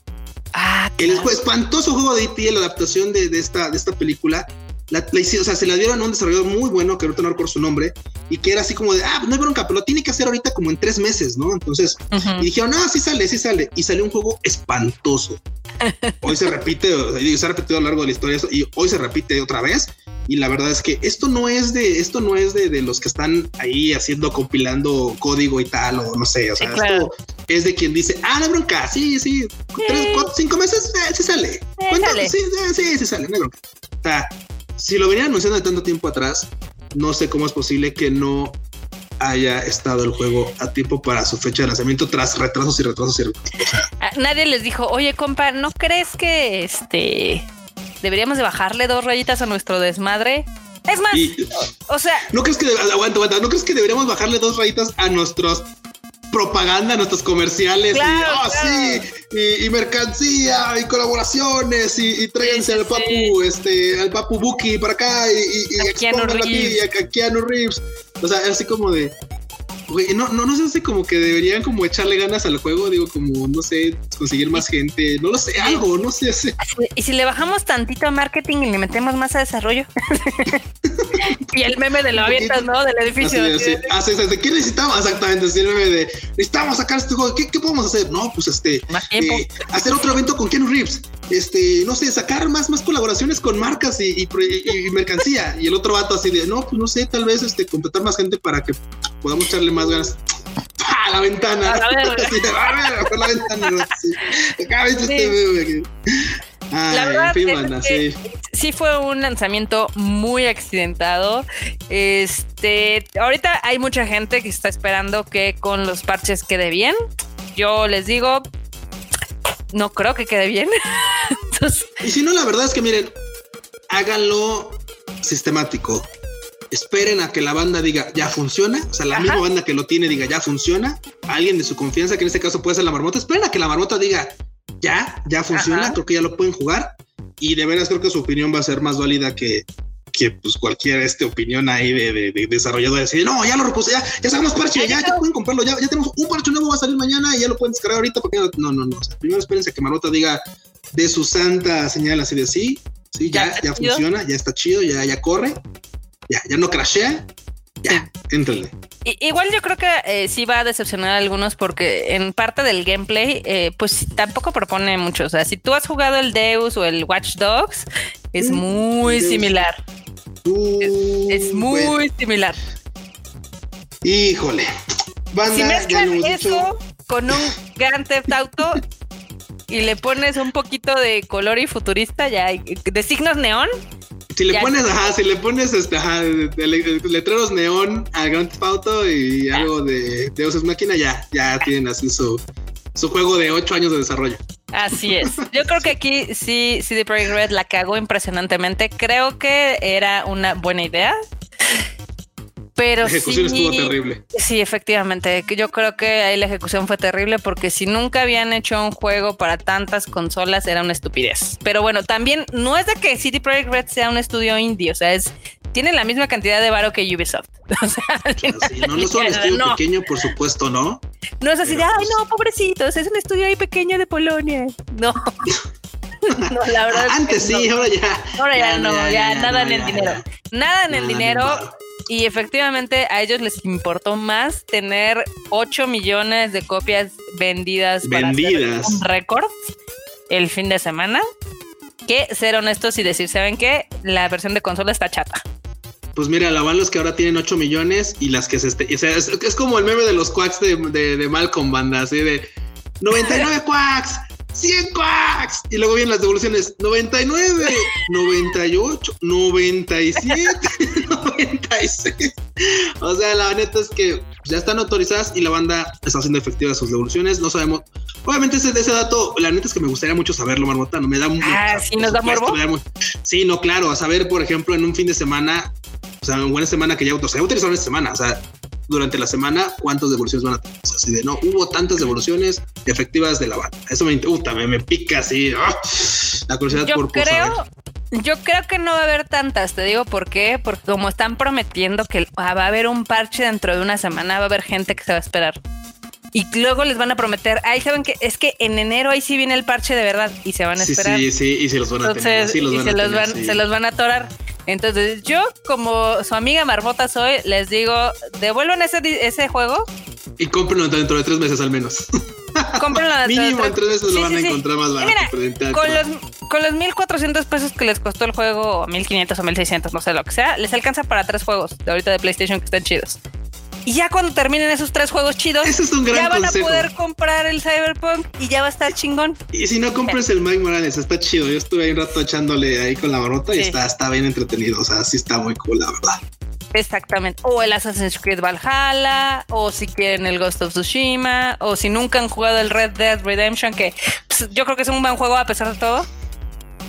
Ah, el espantoso juego de E.T., la adaptación de, de, esta, de esta película, la, o sea, se la dieron a un desarrollador muy bueno, que ahorita no por su nombre, y que era así como de, ah, no hay bronca, pero lo tiene que hacer ahorita como en tres meses, ¿no? Entonces, y dijeron, no, sí sale, sí sale, y salió un juego espantoso. [LAUGHS] hoy se repite, se ha repetido a lo largo de la historia y hoy se repite otra vez. Y la verdad es que esto no es de, esto no es de, de los que están ahí haciendo, compilando código y tal, o no sé, o sea, esto es de quien dice, ah, no bronca, sí, sí, tres, cuatro, cinco meses, eh, sí sale. Eh, sí, sí, sí, sale, no bronca. O sea, si lo venían anunciando de tanto tiempo atrás, no sé cómo es posible que no haya estado el juego a tiempo para su fecha de lanzamiento tras retrasos y retrasos y retrasos. [LAUGHS] Ah, Nadie les dijo, oye, compa, ¿no crees que este deberíamos de bajarle dos rayitas a nuestro desmadre? Es más, Y- o sea, ¿No crees que aguanta, aguanta, ¿no crees que deberíamos bajarle dos rayitas a nuestros propaganda, nuestros comerciales Claro, y claro. sí, y, y mercancía y colaboraciones y, y tráiganse Sí, al sí, papu, este, al papu Buki para acá y, y, y A Keanu aquí, Reeves. y a, a Keanu Reeves. O sea, así como de Güey, no, no, no sé si como que deberían como echarle ganas al juego, digo, como, no sé, conseguir más gente, no lo sé, algo, no sé, sé. y si le bajamos tantito a marketing y le metemos más a desarrollo. [LAUGHS] y el meme de lo avientas, ¿no? Del edificio. Así, así. Ah, sí, sí, sí. ¿Qué necesitamos? Exactamente, así el meme de necesitamos sacar este juego. ¿Qué, qué podemos hacer? No, pues este, eh, hacer otro evento con Keanu Reeves. Este, no sé, sacar más, más colaboraciones con marcas y, y mercancía. Y el otro vato así de, no, pues no sé, tal vez este, contratar más gente para que podamos echarle más ganas. ¡Ah, la ventana! A ver, [LAUGHS] la ventana. Sí. Acá este. Ay, La verdad en fin, es banda, que sí. sí fue un lanzamiento muy accidentado. Este, ahorita hay mucha gente que está esperando que con los parches quede bien. Yo les digo, no creo que quede bien. [LAUGHS] Entonces, Y si no, la verdad es que miren, háganlo sistemático. Esperen a que la banda diga ya funciona. O sea, la Ajá. misma banda que lo tiene diga ya funciona. Alguien de su confianza, que en este caso puede ser la marmota. Esperen a que la marmota diga ya, ya funciona. Ajá. Creo que ya lo pueden jugar. Y de veras creo que su opinión va a ser más válida que, que pues cualquier este opinión ahí de, de, de desarrollador decir no ya lo repuse ya ya sacamos parche ya, ya pueden comprarlo ya, ya tenemos un parche nuevo va a salir mañana y ya lo pueden descargar ahorita porque no no no. O sea, primero espérense que Marmota diga de su santa señal así de sí sí Ya ya ya, funciona ya está chido ya ya corre ya ya no crashea ya éntrenle i- igual yo creo que eh, sí va a decepcionar a algunos porque en parte del gameplay, eh, pues tampoco propone mucho. O sea, si tú has jugado el Deus o el Watch Dogs, es Mm, muy similar. Es muy bueno, similar. híjole banda Si mezclas eso dicho. con un Grand Theft Auto y le pones un poquito de color y futurista, ya de signos neón, Si le Ya. pones, ajá, si le pones este, ajá, letreros neón al Grand Theft Auto y algo de Deus Ex Máquina, ya, ya tienen así su, su juego de ocho años de desarrollo. así es. [LAUGHS] Yo creo que aquí sí CD Projekt Red la cagó impresionantemente. Creo que era una buena idea. Pero La ejecución sí, estuvo terrible. Sí, efectivamente. Yo creo que ahí la ejecución fue terrible porque si nunca habían hecho un juego para tantas consolas era una estupidez. Pero bueno, también no es de que CD Projekt Red sea un estudio indie, o sea, es tiene la misma cantidad de varo que Ubisoft. [LAUGHS] O sea, Sí, no, no es un estudio no, pequeño, por supuesto, ¿no? no es así de, Pero, ay, pues- no, pobrecitos, es un estudio ahí pequeño de Polonia. [LAUGHS] No. [LAUGHS] no, la verdad. es que Antes sí, no. ahora ya. Ahora ya, no, ya, nada en el dinero. Nada en el dinero. Y efectivamente a ellos les importó más tener 8 millones de copias vendidas, para Vendidas. un récord el fin de semana que ser honestos y decir, ¿saben qué? La versión de consola está chata. Pues mira, la van los que ahora tienen 8 millones y las que se este, o sea, es, es como el meme de los quacks de, de, de Malcolm Banda, así de 99 quacks, 100 quacks. Y luego vienen las devoluciones 99, 98, 97, 96. O sea, la neta es que ya están autorizadas y la banda está haciendo efectivas sus devoluciones. No sabemos. Obviamente ese, ese dato, la neta es que me gustaría mucho saberlo, Marmota. No me da Ah, ¿sí nos da morbo? Sí, no, claro. A saber, por ejemplo, en un fin de semana, sea, en buena semana que ya, o sea, ya utilizaron esta semana, o sea, durante la semana, ¿cuántas devoluciones van a tener? O sea, así de, no, hubo tantas devoluciones efectivas de la banda. Eso me, puta, me, me pica así, ¡ah! la curiosidad Yo por, por creo, saber. yo creo que no va a haber tantas, te digo por qué, porque como están prometiendo que ah, va a haber un parche dentro de una semana, va a haber gente que se va a esperar. Y luego les van a prometer, ay, saben que es que en enero ahí sí viene el parche de verdad y se van a Sí, esperar. sí, sí, y se los van a tener. Entonces, Sí, los y van se, a los tener, van, sí. se los van a atorar. Entonces, yo, como su amiga Marmota soy, les digo, devuelvan ese, ese juego, Y cómprenlo dentro de tres meses al menos. cómprenlo a Mínimo en tres meses Sí, lo van sí, a sí. encontrar más barato. mira, con los, con los 1400 pesos que les costó el juego, o 1500 o 1600, no sé lo que sea, les alcanza para tres juegos de ahorita de PlayStation que están chidos. Y ya cuando terminen esos tres juegos chidos, Ese es un gran ya van consejo. a poder comprar el Cyberpunk y ya va a estar chingón. Y si no compres el Mike Morales, está chido. Yo estuve ahí un rato echándole ahí con la barrota y está, está bien entretenido. O sea, sí está muy cool, la verdad. Exactamente. O el Assassin's Creed Valhalla, o si quieren el Ghost of Tsushima, o si nunca han jugado el Red Dead Redemption, que pues, yo creo que es un buen juego a pesar de todo.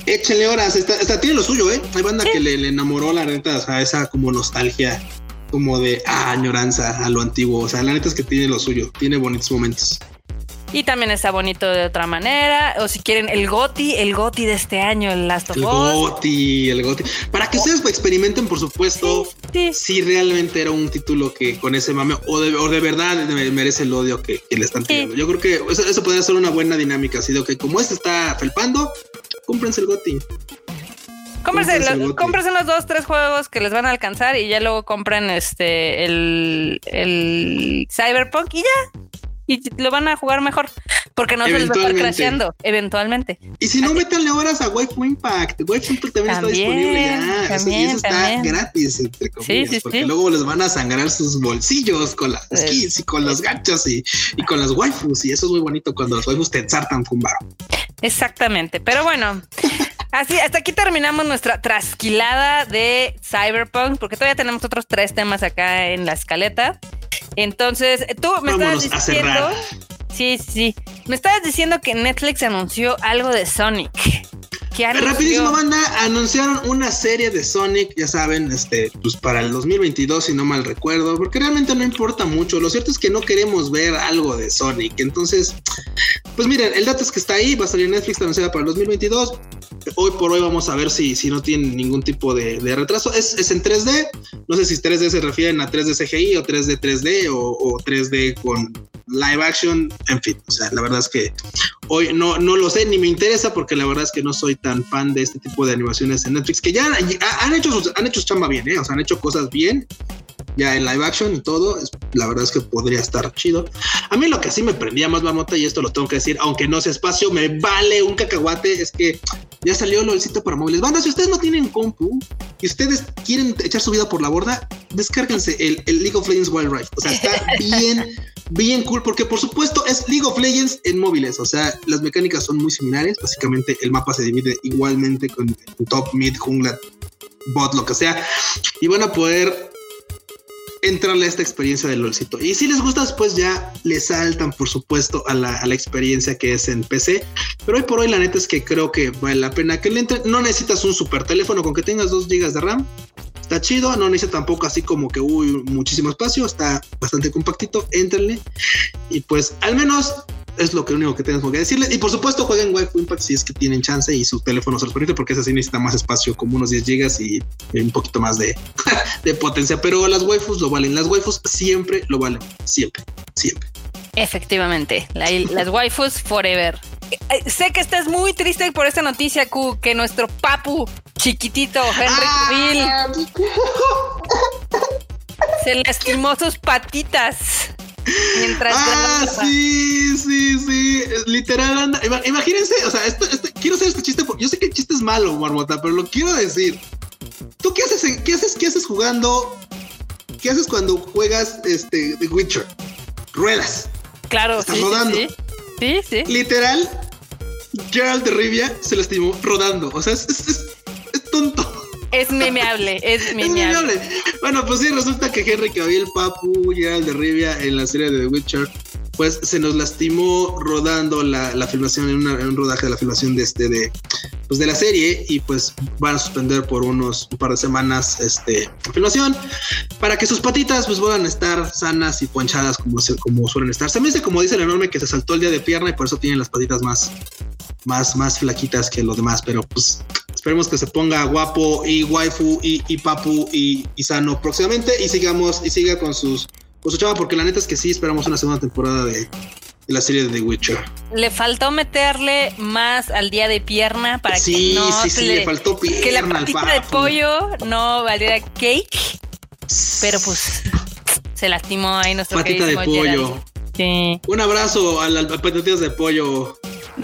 Échenle horas, está, tiene lo suyo, ¿eh? Hay banda que le, enamoró la neta, o sea, esa como nostalgia, como de ah, añoranza a lo antiguo. O sea, la neta es que tiene lo suyo, tiene bonitos momentos. Y también está bonito de otra manera. O si quieren el Goti, el Goti de este año, el Last of Us. El Goti, el Goti. Para que ustedes experimenten, por supuesto, si realmente era un título que con ese mame o de, o de verdad merece el odio que, le están tirando. Yo creo que eso, podría ser una buena dinámica. Así de que como este está felpando, cómprense el Goti. Cómprense, los, dos, tres juegos que les van a alcanzar y ya luego compren este el, el Cyberpunk y ya y lo van a jugar mejor porque no se les va a estar crasheando eventualmente. Y si no, métanle horas a Waifu Impact. Waifu Impact también, está disponible ya. También, eso, está gratis, entre comillas, porque luego les van a sangrar sus bolsillos con las skins y con los ganchos y, y, con las waifus. Y eso es muy bonito cuando los waifus te ensartan con Exactamente. Pero bueno. Así, hasta aquí terminamos nuestra trasquilada de Cyberpunk, porque todavía tenemos otros tres temas acá en la escaleta. Entonces, tú me estabas diciendo. Sí, sí. Me estabas diciendo que Netflix anunció algo de Sonic. Rapidísimo, banda, anunciaron una serie de Sonic, ya saben, este, pues para el 2022, si no mal recuerdo, porque realmente no importa mucho. Lo cierto es que no queremos ver algo de Sonic. Entonces, pues miren, el dato es que está ahí, va a salir Netflix anunciada para el 2022. Hoy por hoy vamos a ver si, si no tiene ningún tipo de, retraso. Es, es, en 3D. No sé si 3D se refieren a 3D CGI o 3D 3D o, o 3D con live action. En fin, o sea, la verdad es que hoy no, no lo sé ni me interesa porque la verdad es que no soy tan fan de este tipo de animaciones en Netflix que ya han hecho, han hecho chamba bien, ¿eh? o sea, han hecho cosas bien ya en live action y todo, la verdad es que podría estar chido. A mí lo que sí me prendía más marmota, y esto lo tengo que decir, aunque no sea espacio, me vale un cacahuate, es que ya salió el sitio para móviles. Banda, si ustedes no tienen compu y ustedes quieren echar su vida por la borda, descárguense el, el League of Legends Wild Rift. O sea, está [LAUGHS] bien, bien cool, porque por supuesto es League of Legends en móviles, o sea, las mecánicas son muy similares, básicamente el mapa se divide igualmente con top, mid, jungla, bot, lo que sea, y van a poder entrarle a esta experiencia del LOLcito. Y si les gusta, después ya le saltan, por supuesto, a la, a la, experiencia que es en PC. Pero hoy por hoy, la neta es que creo que vale la pena que le entre. No necesitas un super teléfono con que tengas 2 GB de RAM está chido, no necesita tampoco así como que uy, muchísimo espacio, está bastante compactito, entrenle y pues al menos es lo que único que tengo que decirles. Y por supuesto, jueguen Wi-Fi Impact si es que tienen chance y su teléfono se los permite, porque ese sí necesita más espacio, como unos 10 gigas y un poquito más de, [LAUGHS] de potencia. Pero las waifus lo valen. Las waifus siempre lo valen. Siempre, siempre. Efectivamente, las waifus forever. Sé que estás muy triste por esta noticia, Q, que nuestro papu chiquitito Henry ah, se lastimó sus patitas. Mientras ah, sí, sí, sí. Literal, anda. Imagínense, o sea, quiero hacer este chiste porque yo sé que el chiste es malo, Marmota, pero lo quiero decir. ¿Tú qué haces, qué haces, qué haces jugando? ¿Qué haces cuando juegas este The Witcher? Ruedas. Claro, Estás rodando. Sí, sí. Literal, Gerald de Rivia se lastimó rodando. O sea, es, tonto. Es memeable, es [LAUGHS] memeable. Bueno, pues sí, resulta que Henry Cavill, Papu, Gerald de Rivia en la serie de The Witcher, pues se nos lastimó rodando la, filmación, en, un rodaje de la filmación de este, de, pues de la serie, y pues van a suspender por unos un par de semanas este, la filmación, para que sus patitas pues puedan estar sanas y ponchadas como, como suelen estar. Se me dice, como dice el enorme, que se saltó el día de pierna y por eso tienen las patitas más, más, más flaquitas que los demás, pero pues esperemos que se ponga guapo y waifu y, y papu y, y, sano próximamente y sigamos y siga con sus su chava porque la neta es que sí esperamos una segunda temporada de, la serie de The Witcher. Le faltó meterle más al día de pierna para que no sí, sí, le, faltó pierna que la patita de pollo no valiera cake, pero pues se lastimó ahí nuestro patita de pollo. Sí. Un abrazo a las patitas de pollo.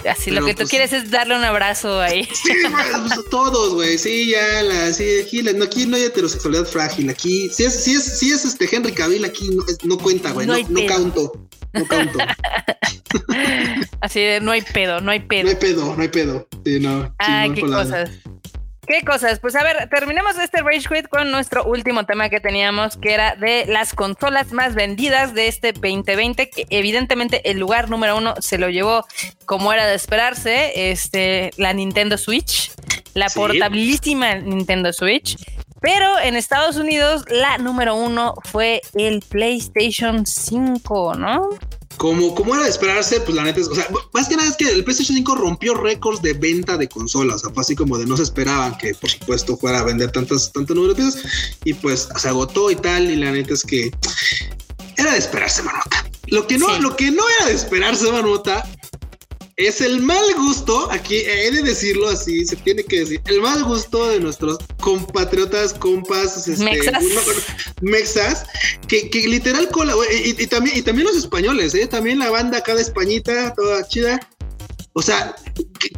Así lo que tú pues, quieres es darle un abrazo ahí. [LAUGHS] Sí, pues, todos, güey. Sí, ya, la, sí, aquí, no, aquí no hay heterosexualidad frágil. Aquí, si es, si es, si es este Henry Cavill, aquí no, no cuenta, güey. No, no, no. No canto. [LAUGHS] Así de no hay pedo, no hay pedo. No hay pedo, no hay pedo. Sí, no. Ah, qué cosas. ¿Qué cosas? Pues a ver, terminemos este Rage Quit con nuestro último tema que teníamos, que era de las consolas más vendidas de este 2020, que evidentemente el lugar número uno se lo llevó como era de esperarse, este, la Nintendo Switch, la portabilísima Nintendo Switch. Pero en Estados Unidos la número uno fue el PlayStation 5, ¿no? Como, como era de esperarse, pues la neta es, o sea, más que nada es que el PlayStation 5 rompió récords de venta de consolas, o sea, fue así como de no se esperaban que, por supuesto, fuera a vender tantas, tanto número de piezas, y pues se agotó y tal, y la neta es que era de esperarse, Marmota. Lo que no, lo que no era de esperarse, Marmota, es el mal gusto, aquí he de decirlo así, se tiene que decir, el mal gusto de nuestros compatriotas, compas, este, mexas, que, que, literal cola, y, y, también, y también los españoles, ¿eh? también la banda acá de Españita, toda chida. O sea,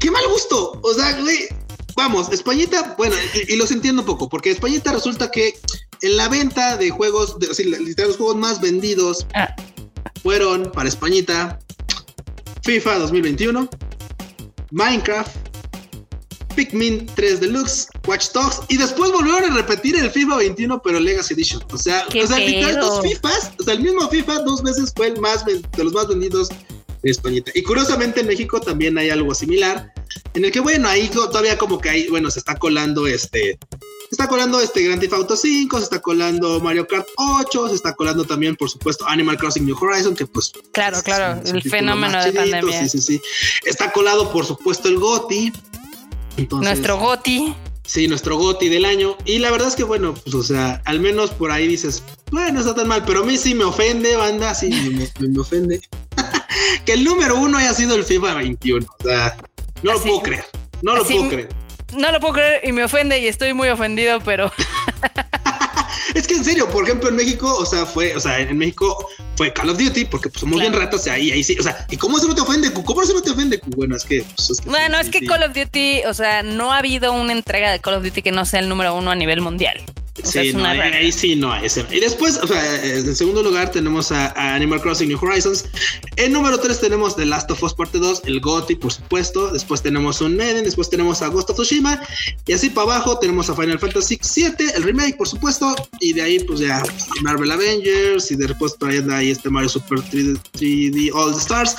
qué, mal gusto. O sea, güey, vamos, Españita, bueno, y, los entiendo un poco, porque Españita resulta que en la venta de juegos, de, literal, los juegos más vendidos ah. fueron para Españita FIFA 2021, Minecraft, Pikmin 3 Deluxe, Watch Dogs y después volvieron a repetir el FIFA 21 pero Legacy Edition. O sea, o sea literal dos FIFAs, o sea, el mismo FIFA dos veces fue el más de los más vendidos de Españita. Y curiosamente en México también hay algo similar, en el que bueno, ahí todavía como que ahí, bueno, se está colando este se está colando este Grand Theft Auto 5, se está colando Mario Kart 8, se está colando también, por supuesto, Animal Crossing New Horizon, que pues... Claro, claro, el fenómeno de pandemia. Sí, sí, sí. Está colado, por supuesto, el GOTI. nuestro GOTI. Sí, nuestro GOTI del año. Y la verdad es que, bueno, pues, o sea, al menos por ahí dices, bueno, está tan mal, pero a mí sí me ofende, banda, sí, me, ofende. [LAUGHS] que el número uno haya sido el FIFA 21. O sea, no lo puedo creer. No lo puedo creer no lo puedo creer y me ofende y estoy muy ofendido, pero. [LAUGHS] es que en serio, por ejemplo, en México, o sea, fue, o sea, en México fue Call of Duty, porque pues, somos bien ratas ahí, ahí sí. O sea, ¿y cómo se no te ofende? ¿Cómo se no te ofende? Bueno, es que. Pues, bueno, es que Call of Duty, o sea, no ha habido una entrega de Call of Duty que no sea el número uno a nivel mundial sí, no, ahí, sí no hay ese. Y después, o sea, en segundo lugar tenemos a, Animal Crossing New Horizons. En número 3 tenemos The Last of Us Parte 2, el GOTY, por supuesto. Después tenemos un Meden, después tenemos a Ghost of Tsushima. Y así para abajo tenemos a Final Fantasy 7, el remake, por supuesto. Y de ahí, pues ya Marvel Avengers. Y después por ahí ahí este Mario Super 3D, All the Stars.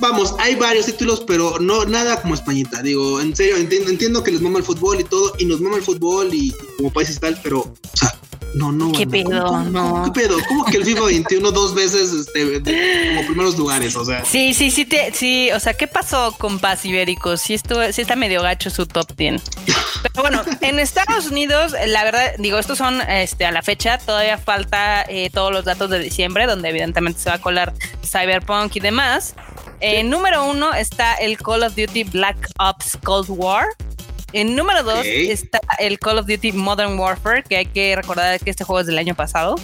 Vamos, hay varios títulos, pero no nada como Españita. Digo, en serio, entiendo, entiendo que les mama el fútbol y todo. Y nos mama el fútbol y como países tal, pero o sea, no, no. ¿Qué pedo? ¿Cómo, no. ¿Qué pedo? ¿Cómo que el FIFA 21 dos veces este, como primeros lugares? O sea. Sí, sí, sí, te, sí. O sea, ¿qué pasó con Paz Ibérico? Sí, esto, sí está medio gacho su top 10. Pero bueno, en Estados Unidos, la verdad, digo, estos son este, a la fecha, todavía falta eh, todos los datos de diciembre, donde evidentemente se va a colar Cyberpunk y demás. En número uno está el Call of Duty Black Ops Cold War. En número 2 está el Call of Duty Modern Warfare, que hay que recordar que este juego es del año pasado.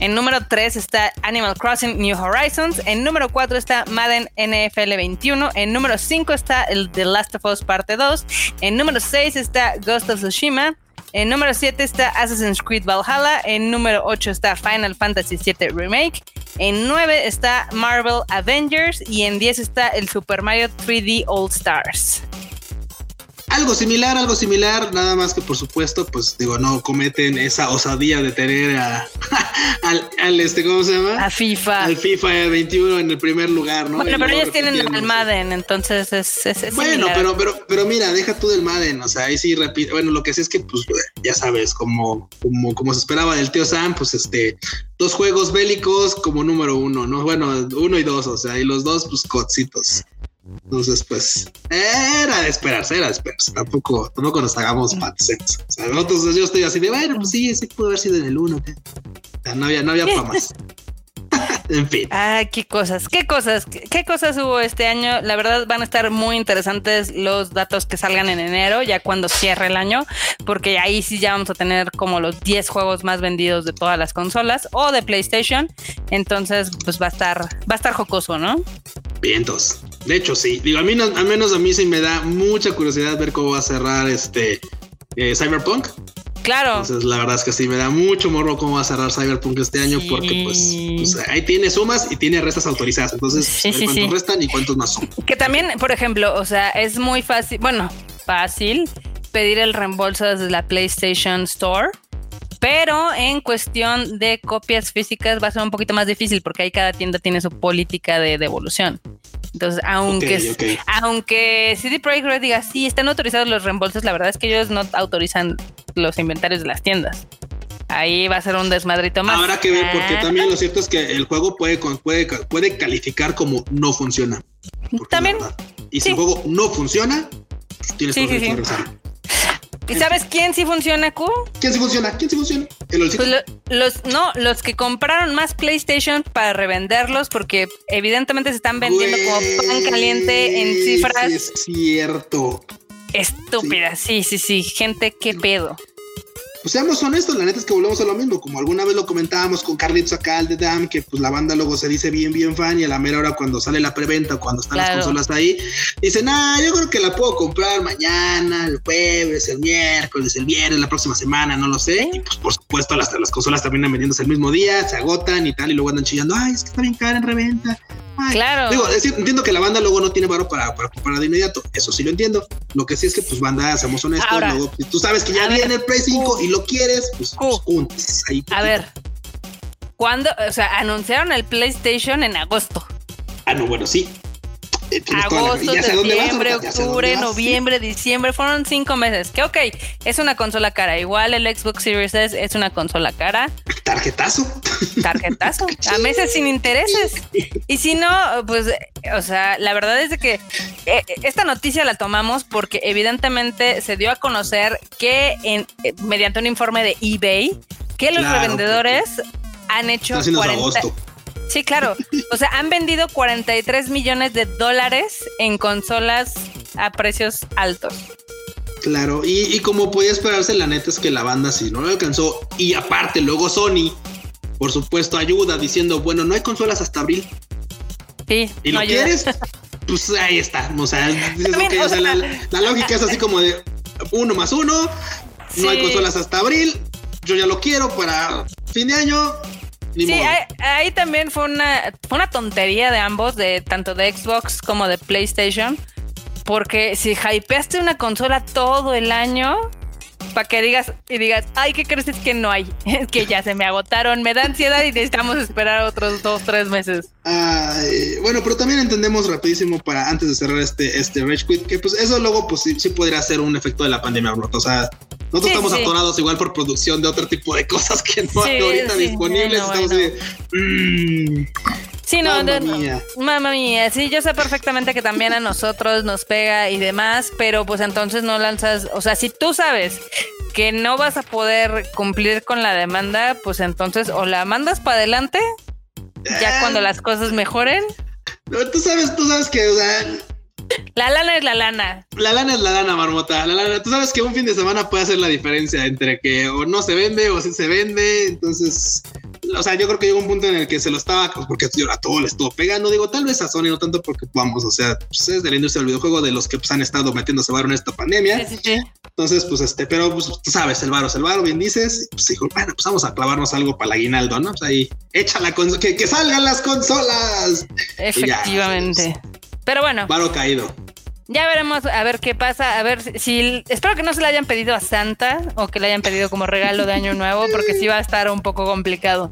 En número 3 está Animal Crossing New Horizons. En número 4 está Madden NFL 21. En número 5 está el The Last of Us Parte 2. En número 6 está Ghost of Tsushima. En número 7 está Assassin's Creed Valhalla. En número 8 está Final Fantasy VII Remake. En 9 está Marvel Avengers. Y en 10 está el Super Mario 3D All Stars. Algo similar, algo similar, nada más que por supuesto, pues digo, no cometen esa osadía de tener a, [LAUGHS] al, este, ¿cómo se llama? A FIFA. Al FIFA 21 en el primer lugar, ¿no? Bueno, pero ellos tienen al Madden, entonces es, es, Bueno, pero, pero, pero mira, deja tú del Madden, o sea, ahí sí repite, bueno, lo que sí es que, pues, ya sabes, como, como, como se esperaba del tío Sam, pues este, dos juegos bélicos como número uno, ¿no? Bueno, uno y dos, o sea, y los dos, pues, cocitos. Entonces, pues, era de esperarse, era de esperarse. Tampoco, tampoco nos hagamos patsets. O sea, nosotros, yo estoy así de, bueno, pues sí, sí pudo haber sido en el 1. no había, no había para más. [LAUGHS] en fin. Ah, qué cosas, qué cosas, qué cosas hubo este año. La verdad van a estar muy interesantes los datos que salgan en enero, ya cuando cierre el año, porque ahí sí ya vamos a tener como los 10 juegos más vendidos de todas las consolas o de PlayStation. Entonces, pues va a estar, va a estar jocoso, ¿no? Vientos. De hecho, sí. Digo, a mí, al menos a mí sí me da mucha curiosidad ver cómo va a cerrar este eh, Cyberpunk. Claro. Entonces, la verdad es que sí me da mucho morro cómo va a cerrar Cyberpunk este año, porque pues, pues, ahí tiene sumas y tiene restas autorizadas. Entonces, cuántos restan y cuántos más son. Que también, por ejemplo, o sea, es muy fácil, bueno, fácil pedir el reembolso desde la PlayStation Store. Pero en cuestión de copias físicas va a ser un poquito más difícil porque ahí cada tienda tiene su política de devolución. Entonces, aunque, aunque CD Projekt Red diga, sí, están autorizados los reembolsos, la verdad es que ellos no autorizan los inventarios de las tiendas. Ahí va a ser un desmadrito más. Habrá que ver, porque también lo cierto es que el juego puede, puede, puede calificar como no funciona. También. Y si el juego no funciona, tienes que regresar. ¿Y sabes quién sí funciona, Q? ¿Quién sí funciona? ¿Quién sí funciona? pues los, no, los que compraron más PlayStation para revenderlos, porque evidentemente se están vendiendo como pan caliente en cifras. es cierto. Estúpidas, sí, sí, sí. Gente, qué pedo pues seamos honestos, la neta es que volvemos a lo mismo, como alguna vez lo comentábamos con Carlitos acá al de Dam, que pues la banda luego se dice bien, bien fan y a la mera hora cuando sale la preventa, cuando están las consolas ahí, dicen, ah, yo creo que la puedo comprar mañana, el jueves, el miércoles, el viernes, la próxima semana, no lo sé. Y pues por supuesto las, las consolas terminan vendiéndose el mismo día, se agotan y tal, y luego andan chillando, ay, es que está bien cara en reventa. Claro. Digo, entiendo que la banda luego no tiene varo para, para comprar de inmediato, eso sí lo entiendo. Lo que sí es que pues banda, seamos honestos, luego, tú sabes que ya viene el Play 5 y lo quieres, pues, pues A ver, ¿cuándo? O sea, anunciaron el PlayStation en agosto. Ah, no, bueno, sí. [LAUGHS] Agosto, septiembre, octubre, noviembre, diciembre, fueron cinco meses. Que ok, es una consola cara. Igual el Xbox Series S es una consola cara. Tarjetazo. Tarjetazo. [LAUGHS] a meses sin intereses. Y si no, pues, o sea, la verdad es de que eh, esta noticia la tomamos porque evidentemente se dio a conocer que en, eh, mediante un informe de eBay, que los revendedores han hecho 40, Sí, claro. O sea, han vendido 43 millones de dólares en consolas a precios altos. Claro, y, como podía esperarse, la neta es que la banda sí no lo alcanzó. Y aparte, luego Sony, por supuesto, ayuda diciendo, bueno, no hay consolas hasta abril. Sí. ¿Y lo quieres? Pues ahí está. O sea, [LAUGHS] la, lógica es así como de uno más uno, no hay consolas hasta abril, yo ya lo quiero para fin de año, sí, ahí, también fue una, fue una tontería de ambos, de tanto de Xbox como de PlayStation. Porque si hypeaste una consola todo el año, para que digas y digas, ay, ¿qué crees es que no hay? [LAUGHS] Es que ya se me agotaron, me da ansiedad y necesitamos esperar otros dos, tres meses. bueno, pero también entendemos rapidísimo para antes de cerrar este, este Rage Quit, que pues eso luego pues sí, podría ser un efecto de la pandemia, bro. O sea, nosotros estamos atorados igual por producción de otro tipo de [LAUGHS] cosas que no hay ahorita disponibles. estamos mm, Sí, no, mamá mía. mamá mía, sí, yo sé perfectamente que también a nosotros nos pega y demás, pero pues entonces no lanzas, o sea, si tú sabes que no vas a poder cumplir con la demanda, pues entonces o la mandas para adelante, ya cuando las cosas mejoren. No, tú sabes, tú sabes que, o sea, la lana es la lana. La lana es la lana, marmota. La lana. Tú sabes que un fin de semana puede hacer la diferencia entre que o no se vende o sí se vende. Entonces, o sea, yo creo que llegó un punto en el que se lo estaba, porque a todo le estuvo pegando. Digo, tal vez a Sony no tanto porque vamos, o sea, pues es de la industria del videojuego de los que pues, han estado metiéndose varo en esta pandemia. Sí, sí, Entonces, pues este, pero pues, tú sabes, el varo es el varo, bien dices. Pues dijo, bueno, pues vamos a clavarnos algo para el aguinaldo, ¿no? Pues ahí, échala, que, que salgan las consolas. Efectivamente. Pero bueno. Varo caído. Ya veremos a ver qué pasa, a ver si espero que no se le hayan pedido a Santa o que le hayan pedido como regalo de año nuevo porque sí va a estar un poco complicado.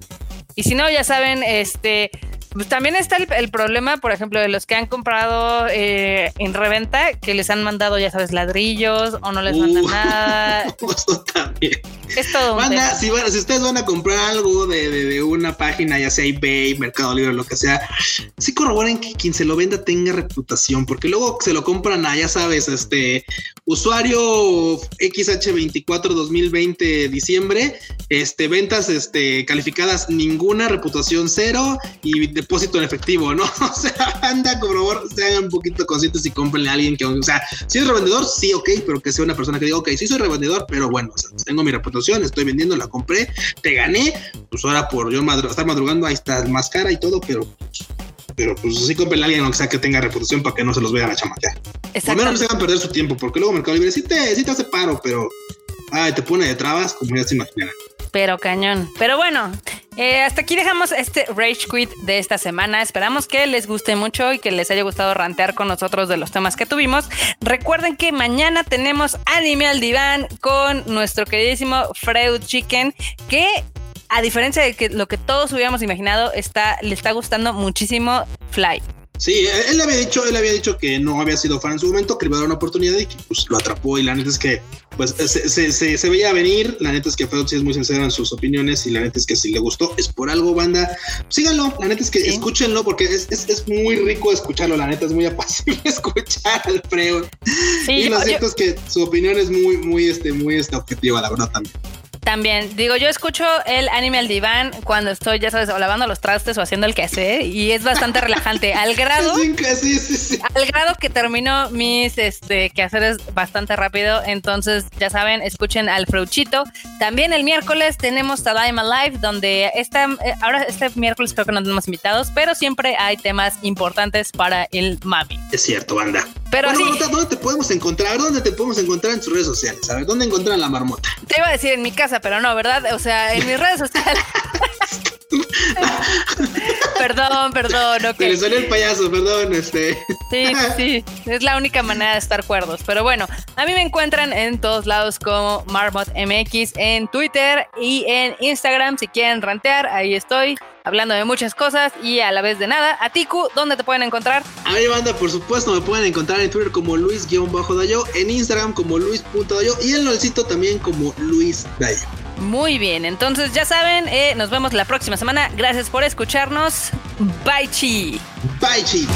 Y si no, ya saben, este pues también está el, problema, por ejemplo, de los que han comprado eh, en reventa, que les han mandado, ya sabes, ladrillos o no les mandan uh, nada. [LAUGHS] Eso también. Es todo. si, bueno, si ustedes van a comprar algo de, una página, ya sea eBay, Mercado Libre, lo que sea, sí corroboren que quien se lo venda tenga reputación, porque luego se lo compran a, ya sabes, este usuario XH24 2020 diciembre, este ventas este calificadas ninguna, reputación cero y depósito en efectivo, ¿no? [LAUGHS] O sea, anda, por favor, sean un poquito conscientes y cómprenle a alguien que, o sea, si es revendedor, sí, ok, pero que sea una persona que diga, ok, sí soy revendedor, pero bueno, o sea, tengo mi reputación, estoy vendiendo, la compré, te gané, pues ahora por yo estar madrugando, ahí está más cara y todo, pero pero pues sí cómprenle a alguien aunque sea que tenga reputación para que no se los vean a chamaquear. Al menos no se hagan perder su tiempo, porque luego Mercado Libre sí te, sí te hace paro, pero ay, te pone de trabas, como ya se imaginarán. Pero cañón. Pero bueno, Eh, hasta aquí dejamos este Rage Quit de esta semana. Esperamos que les guste mucho y que les haya gustado rantear con nosotros de los temas que tuvimos. Recuerden que mañana tenemos Anime al Diván con nuestro queridísimo Freud Chicken, que a diferencia de que lo que todos hubiéramos imaginado, está, le está gustando muchísimo Fly. Sí, él había dicho, él había dicho que no había sido fan en su momento, que le iba a dar una oportunidad y que pues, lo atrapó. Y la neta es que pues se, se, se, veía venir. La neta es que Freud sí es muy sincero en sus opiniones y la neta es que si le gustó es por algo, banda. Síganlo. La neta es que escúchenlo porque es, es, es, muy rico escucharlo. La neta es muy apacible [LAUGHS] escuchar al Freud. y lo cierto es que su opinión es muy, muy, este, muy este, objetiva, la verdad también. También, digo, yo escucho el anime al diván cuando estoy, ya sabes, o lavando los trastes o haciendo el quehacer y es bastante relajante. [LAUGHS] Al grado, sí, sí, sí, al grado que termino mis este, quehaceres bastante rápido. Entonces, ya saben, escuchen al Freuchito. También el miércoles tenemos Tadaima Live, donde esta, eh, ahora este miércoles creo que no tenemos invitados, pero siempre hay temas importantes para el mami. Es cierto, banda. Pero ¿Dónde te podemos encontrar? ¿Dónde te podemos encontrar en tus redes sociales? ¿Sabes? ¿Dónde encuentran la marmota? Te iba a decir en mi casa, pero no, ¿verdad? O sea, en mis redes sociales. [LAUGHS] perdón, perdón. Okay. le el payaso, perdón. Este. Sí, sí. Es la única manera de estar cuerdos. Pero bueno, a mí me encuentran en todos lados como Marmot MX en Twitter y en Instagram. Si quieren rantear, ahí estoy hablando de muchas cosas y a la vez de nada. A Tiku, ¿dónde te pueden encontrar? A mi banda, por supuesto, me pueden encontrar en Twitter como Luis-Dayo, en Instagram como Luis.dayo y en LOLcito también como Luis Dayo. Muy bien, entonces ya saben, eh, nos vemos la próxima semana. Gracias por escucharnos. Bye chi. Bye chi.